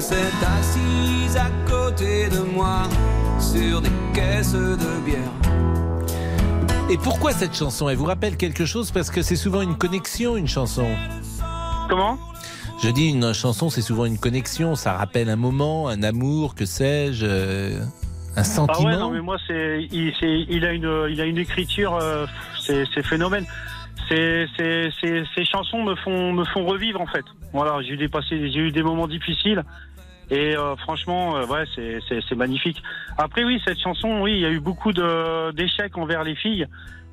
S'est assise à côté de moi sur des caisses de bière. Et pourquoi cette chanson? Elle vous rappelle quelque chose? Parce que c'est souvent une connexion, une chanson. Comment? Je dis une chanson, c'est souvent une connexion. Ça rappelle un moment, un amour, que sais-je, euh, un Ah sentiment. ouais, non mais moi c'est il, c'est- il a une il a une écriture euh, c'est c'est phénomène. C'est c'est c'est ces chansons me font me font revivre en fait. Voilà, j'ai eu des moments difficiles et euh, franchement euh, ouais, c'est c'est c'est magnifique. Après oui, cette chanson oui, il y a eu beaucoup de d'échecs envers les filles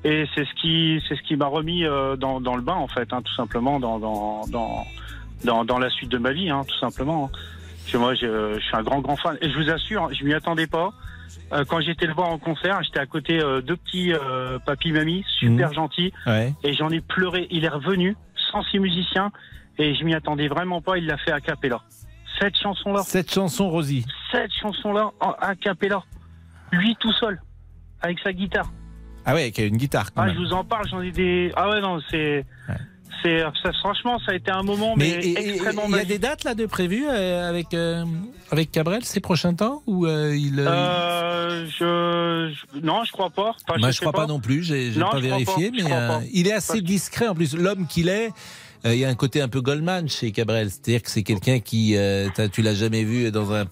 et c'est ce qui c'est ce qui m'a remis euh, dans dans le bain en fait hein, tout simplement dans dans dans dans dans la suite de ma vie hein, tout simplement. Parce que moi je, je suis un grand grand fan et je vous assure, je m'y attendais pas. Euh, quand j'étais le voir en concert, j'étais à côté euh, deux petits euh, papy mamie, super Mhm. gentils, Ouais. et j'en ai pleuré. Il est revenu sans ses musiciens et je m'y attendais vraiment pas. Il l'a fait a cappella. Cette chanson-là, Cette chanson, Rosie. cette chanson-là en a cappella, lui tout seul, avec sa guitare. Ah ouais, qui a une guitare. quand Ah, même. je vous en parle, j'en ai des. Ah ouais non, c'est. C'est, ça, franchement, ça a été un moment mais, Mais et- extrêmement il y a des dates là de prévues euh, avec euh, avec Cabrel ces prochains temps ou euh, il euh, Euh, je, je- non, je crois pas. Je je crois pas. non plus. J'ai j'ai Non, pas vérifié, pas, mais euh, il est assez discret en plus. L'homme qu'il est. euh, Il y a un côté un peu Goldman chez Cabrel, c'est-à-dire que c'est quelqu'un qui, euh, tu l'as jamais vu dans un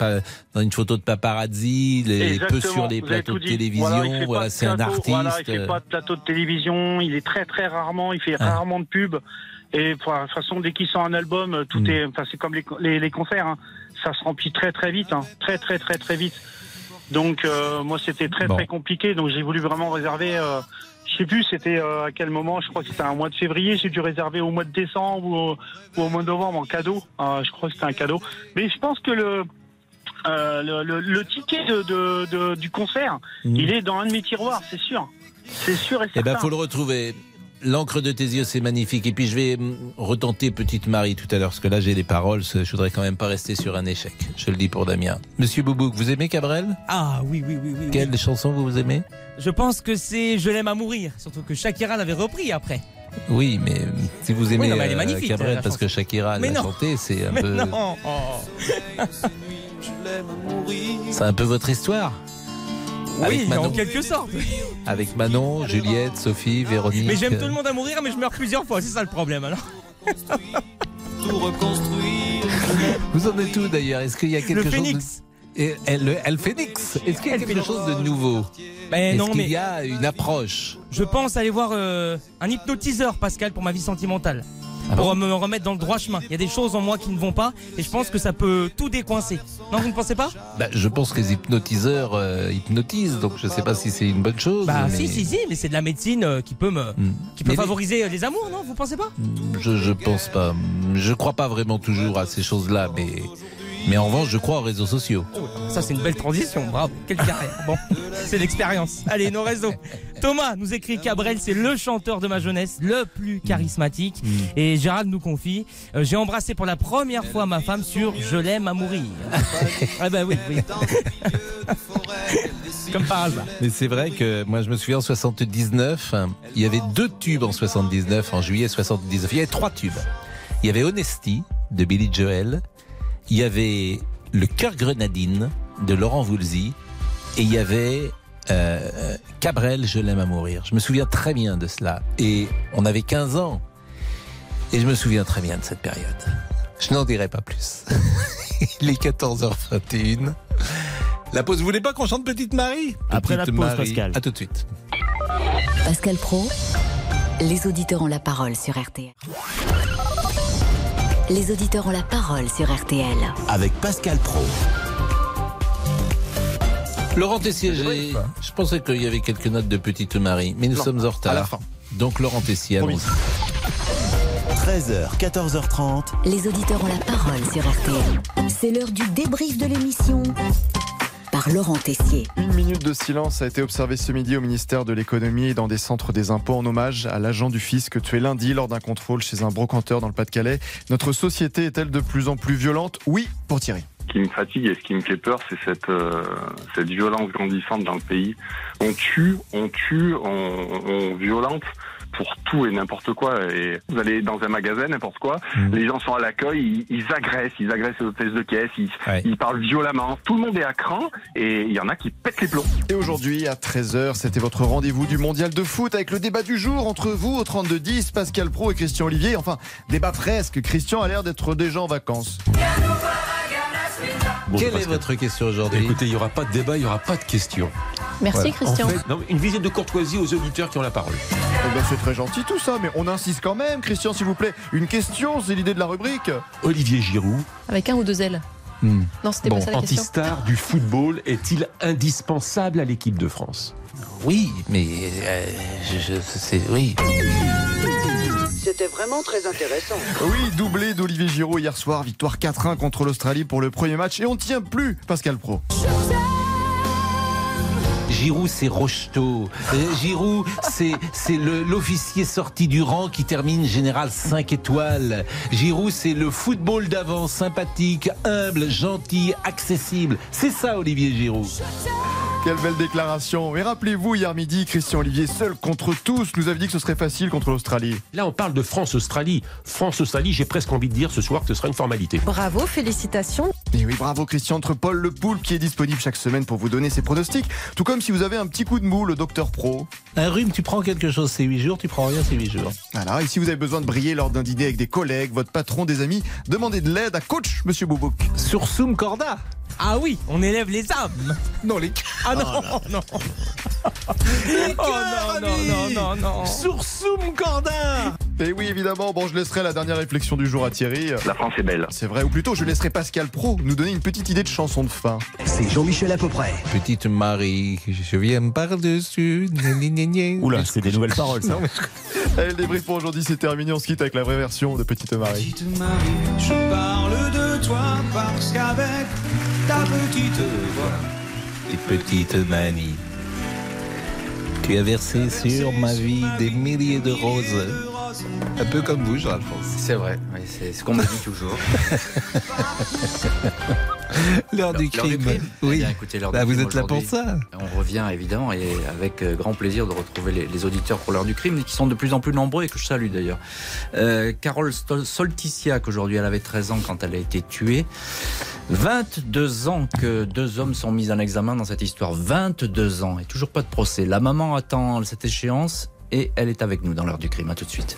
dans une photo de paparazzi, les, peu Exactement, sur les plateaux de télévision. Voilà, c'est un artiste. Voilà, il fait euh, pas de plateau de télévision. Il est très très rarement. Il fait rarement de pub. Et de toute façon, dès qu'il sort un album, euh, tout est. Enfin, c'est comme les, les, les concerts. hein. Ça se remplit très très vite. hein. Très très très très vite. Donc euh, moi, c'était très Bon. très compliqué. Donc j'ai voulu vraiment réserver. Euh, je sais plus, c'était euh, à quel moment. Je crois que c'était un mois de février. J'ai dû réserver au mois de décembre ou au, ou au mois de novembre en cadeau. Euh, je crois que c'était un cadeau. Mais je pense que le euh, le, le- le ticket de, de- de- du concert, Mhm. il est dans un de mes tiroirs, c'est sûr. C'est sûr et Eh certain. ben, faut le retrouver. L'encre de tes yeux, c'est magnifique. Et puis, je vais hum, retenter Petite Marie tout à l'heure, parce que là, j'ai les paroles. Je voudrais quand même pas rester sur un échec. Je le dis pour Damien. Monsieur Boubouk, vous aimez Cabrel? Ah oui, oui, oui, oui. oui. Quelle chanson vous aimez? Je pense que c'est Je l'aime à mourir. Surtout que Shakira l'avait repris après. Oui, mais hum, si vous aimez Oui, non, mais elle est euh, magnifique, Cabrel, la parce que Shakira Mais l'a chanté, c'est un *laughs* Mais peu, non oh. c'est un peu votre histoire. Oui, Manon. en quelque sorte. Avec Manon, Juliette, Sophie, Véronique. Mais j'aime tout le monde à mourir, mais je meurs plusieurs fois. C'est ça le problème alors. Tout *laughs* reconstruire. Vous en êtes où d'ailleurs? Est-ce qu'il y a quelque Le chose de... Et, elle, le- elle phénix. Est-ce qu'il y a quelque chose de nouveau? Mais Est-ce non, qu'il mais y a une approche? je pense aller voir euh, un hypnotiseur, Pascal, pour ma vie sentimentale. Ah pour me remettre dans le droit chemin. Il y a des choses en moi qui ne vont pas et je pense que ça peut tout décoincer. Non, vous ne pensez pas? Bah, je pense que les hypnotiseurs euh, hypnotisent, donc je ne sais pas si c'est une bonne chose. Bah mais si, si, si, mais c'est de la médecine euh, qui peut me, qui peut Mais les- favoriser euh, les amours, non? Vous pensez pas? Je, je pense pas. Je crois pas vraiment toujours à ces choses-là, mais, mais en revanche, je crois aux réseaux sociaux. Ça, c'est une belle transition. Bravo. Quelle carrière. Bon, c'est l'expérience. Allez, nos réseaux. Thomas nous écrit Cabrel, c'est le chanteur de ma jeunesse, le plus charismatique. Et Gérald nous confie euh, J'ai embrassé pour la première fois ma femme sur Je l'aime à mourir. *laughs* ah, bah oui, oui. Comme par hasard. Mais c'est vrai que moi, je me souviens en 79, hein, il y avait deux tubes en 79, en juillet 79. Il y avait trois tubes. Il y avait Honesty de Billy Joel, il y avait Le cœur grenadine de Laurent Voulzy, et il y avait euh, Cabrel, je l'aime à mourir. Je me souviens très bien de cela. Et on avait 15 ans. Et je me souviens très bien de cette période. Je n'en dirai pas plus. *laughs* Il est 14h21. La pause, vous voulez pas qu'on chante Petite Marie? Après la pause, Marie. Pascal. À tout de suite. Pascal Pro, les auditeurs ont la parole sur RTL. Les auditeurs ont la parole sur RTL. Avec Pascal Pro. Laurent Tessier, j'ai- je pensais qu'il y avait quelques notes de Petite Marie, mais nous Non, sommes en retard. à la fin. Donc Laurent Tessier, allons-y. 13h, 14h30. Les auditeurs ont la parole sur RTL. C'est l'heure du débrief de l'émission par Laurent Tessier. Une minute de silence a été observée ce midi au ministère de l'économie et dans des centres des impôts en hommage à l'agent du fisc tué lundi lors d'un contrôle chez un brocanteur dans le Pas-de-Calais. Notre société est-elle de plus en plus violente? Oui, pour Thierry. Ce qui me fatigue et ce qui me fait peur, c'est cette, euh, cette violence grandissante dans le pays. On tue, on tue, on, on violente pour tout et n'importe quoi. Et vous allez dans un magasin, n'importe quoi, les gens sont à l'accueil, ils, ils agressent, ils agressent les hôtesses de caisse, ils, ils parlent violemment. Tout le monde est à cran et il y en a qui pètent les plombs. Et aujourd'hui, à 13h, c'était votre rendez-vous du mondial de foot avec le débat du jour entre vous au 32-10, Pascal Pro et Christian Olivier. Enfin, débat presque. Christian a l'air d'être déjà en vacances. Quelle est votre question aujourd'hui? Écoutez, il n'y aura pas de débat, il n'y aura pas de question. Merci, Christian. En fait, non, une visite de courtoisie aux auditeurs qui ont la parole. Eh ben, c'est très gentil tout ça, mais on insiste quand même, Christian, s'il vous plaît. Une question, c'est l'idée de la rubrique. Olivier Giroud, Avec un ou deux ailes. Hmm. Non, c'était pas ça la question. anti-star du football, est-il indispensable à l'équipe de France? Oui, mais euh, je, je- c'est oui. C'était vraiment très intéressant. Oui, doublé d'Olivier Giroud hier soir, victoire 4-1 contre l'Australie pour le premier match. Et on ne tient plus, Pascal Pro. Giroud, c'est Rocheteau. Euh, Giroud, c'est c'est le- l'officier sorti du rang qui termine général 5 étoiles. Giroud, c'est le football d'avant, sympathique, humble, gentil, accessible. C'est ça, Olivier Giroud. Quelle belle déclaration. Et rappelez-vous, hier midi, Christian Olivier, seul contre tous, nous avait dit que ce serait facile contre l'Australie. Là, on parle de France-Australie. France-Australie, j'ai presque envie de dire ce soir que ce sera une formalité. Bravo, félicitations. Et oui, bravo Christian, entre Paul Le Poulpe qui est disponible chaque semaine pour vous donner ses pronostics. Tout comme si vous avez un petit coup de mou, le docteur Pro. Un rhume, tu prends quelque chose, c'est 8 jours, tu prends rien, c'est 8 jours. Voilà, et si vous avez besoin de briller lors d'un dîner avec des collègues, votre patron, des amis, demandez de l'aide à coach, monsieur Boubouk. Sur Zoom Corda Ah oui, on élève les âmes. Non, les Ah non, *laughs* non. oh non, non, non, non, non. Sur Zoom Corda Et oui, évidemment, bon, je laisserai la dernière réflexion du jour à Thierry. La France est belle. C'est vrai, ou plutôt, je laisserai Pascal Pro nous donner une petite idée de chanson de fin. C'est Jean-Michel à peu près. Petite Marie, je viens par-dessus. Oula, c'est des nouvelles paroles, ça. *laughs* Allez, le débrief pour aujourd'hui, c'est terminé. On se quitte avec la vraie version de Petite Marie. Petite Marie, je parle de toi parce qu'avec ta petite voix, Des petites manies. Tu as versé sur ma vie des milliers de roses. Un peu comme vous, Jean-Alphonse. C'est vrai, oui, c'est ce qu'on me dit toujours. *laughs* L'heure du crime. Eh Oui. bien, écoutez, l'heure Bah, du vous crime êtes là pour ça. On revient évidemment et avec euh, grand plaisir de retrouver les, les auditeurs pour l'heure du crime, qui sont de plus en plus nombreux et que je salue d'ailleurs. Euh, Carole Solticiac, aujourd'hui, elle avait 13 ans quand elle a été tuée. 22 ans que deux hommes sont mis en examen dans cette histoire. 22 ans et toujours pas de procès. La maman attend cette échéance et elle est avec nous dans l'heure du crime. À tout de suite.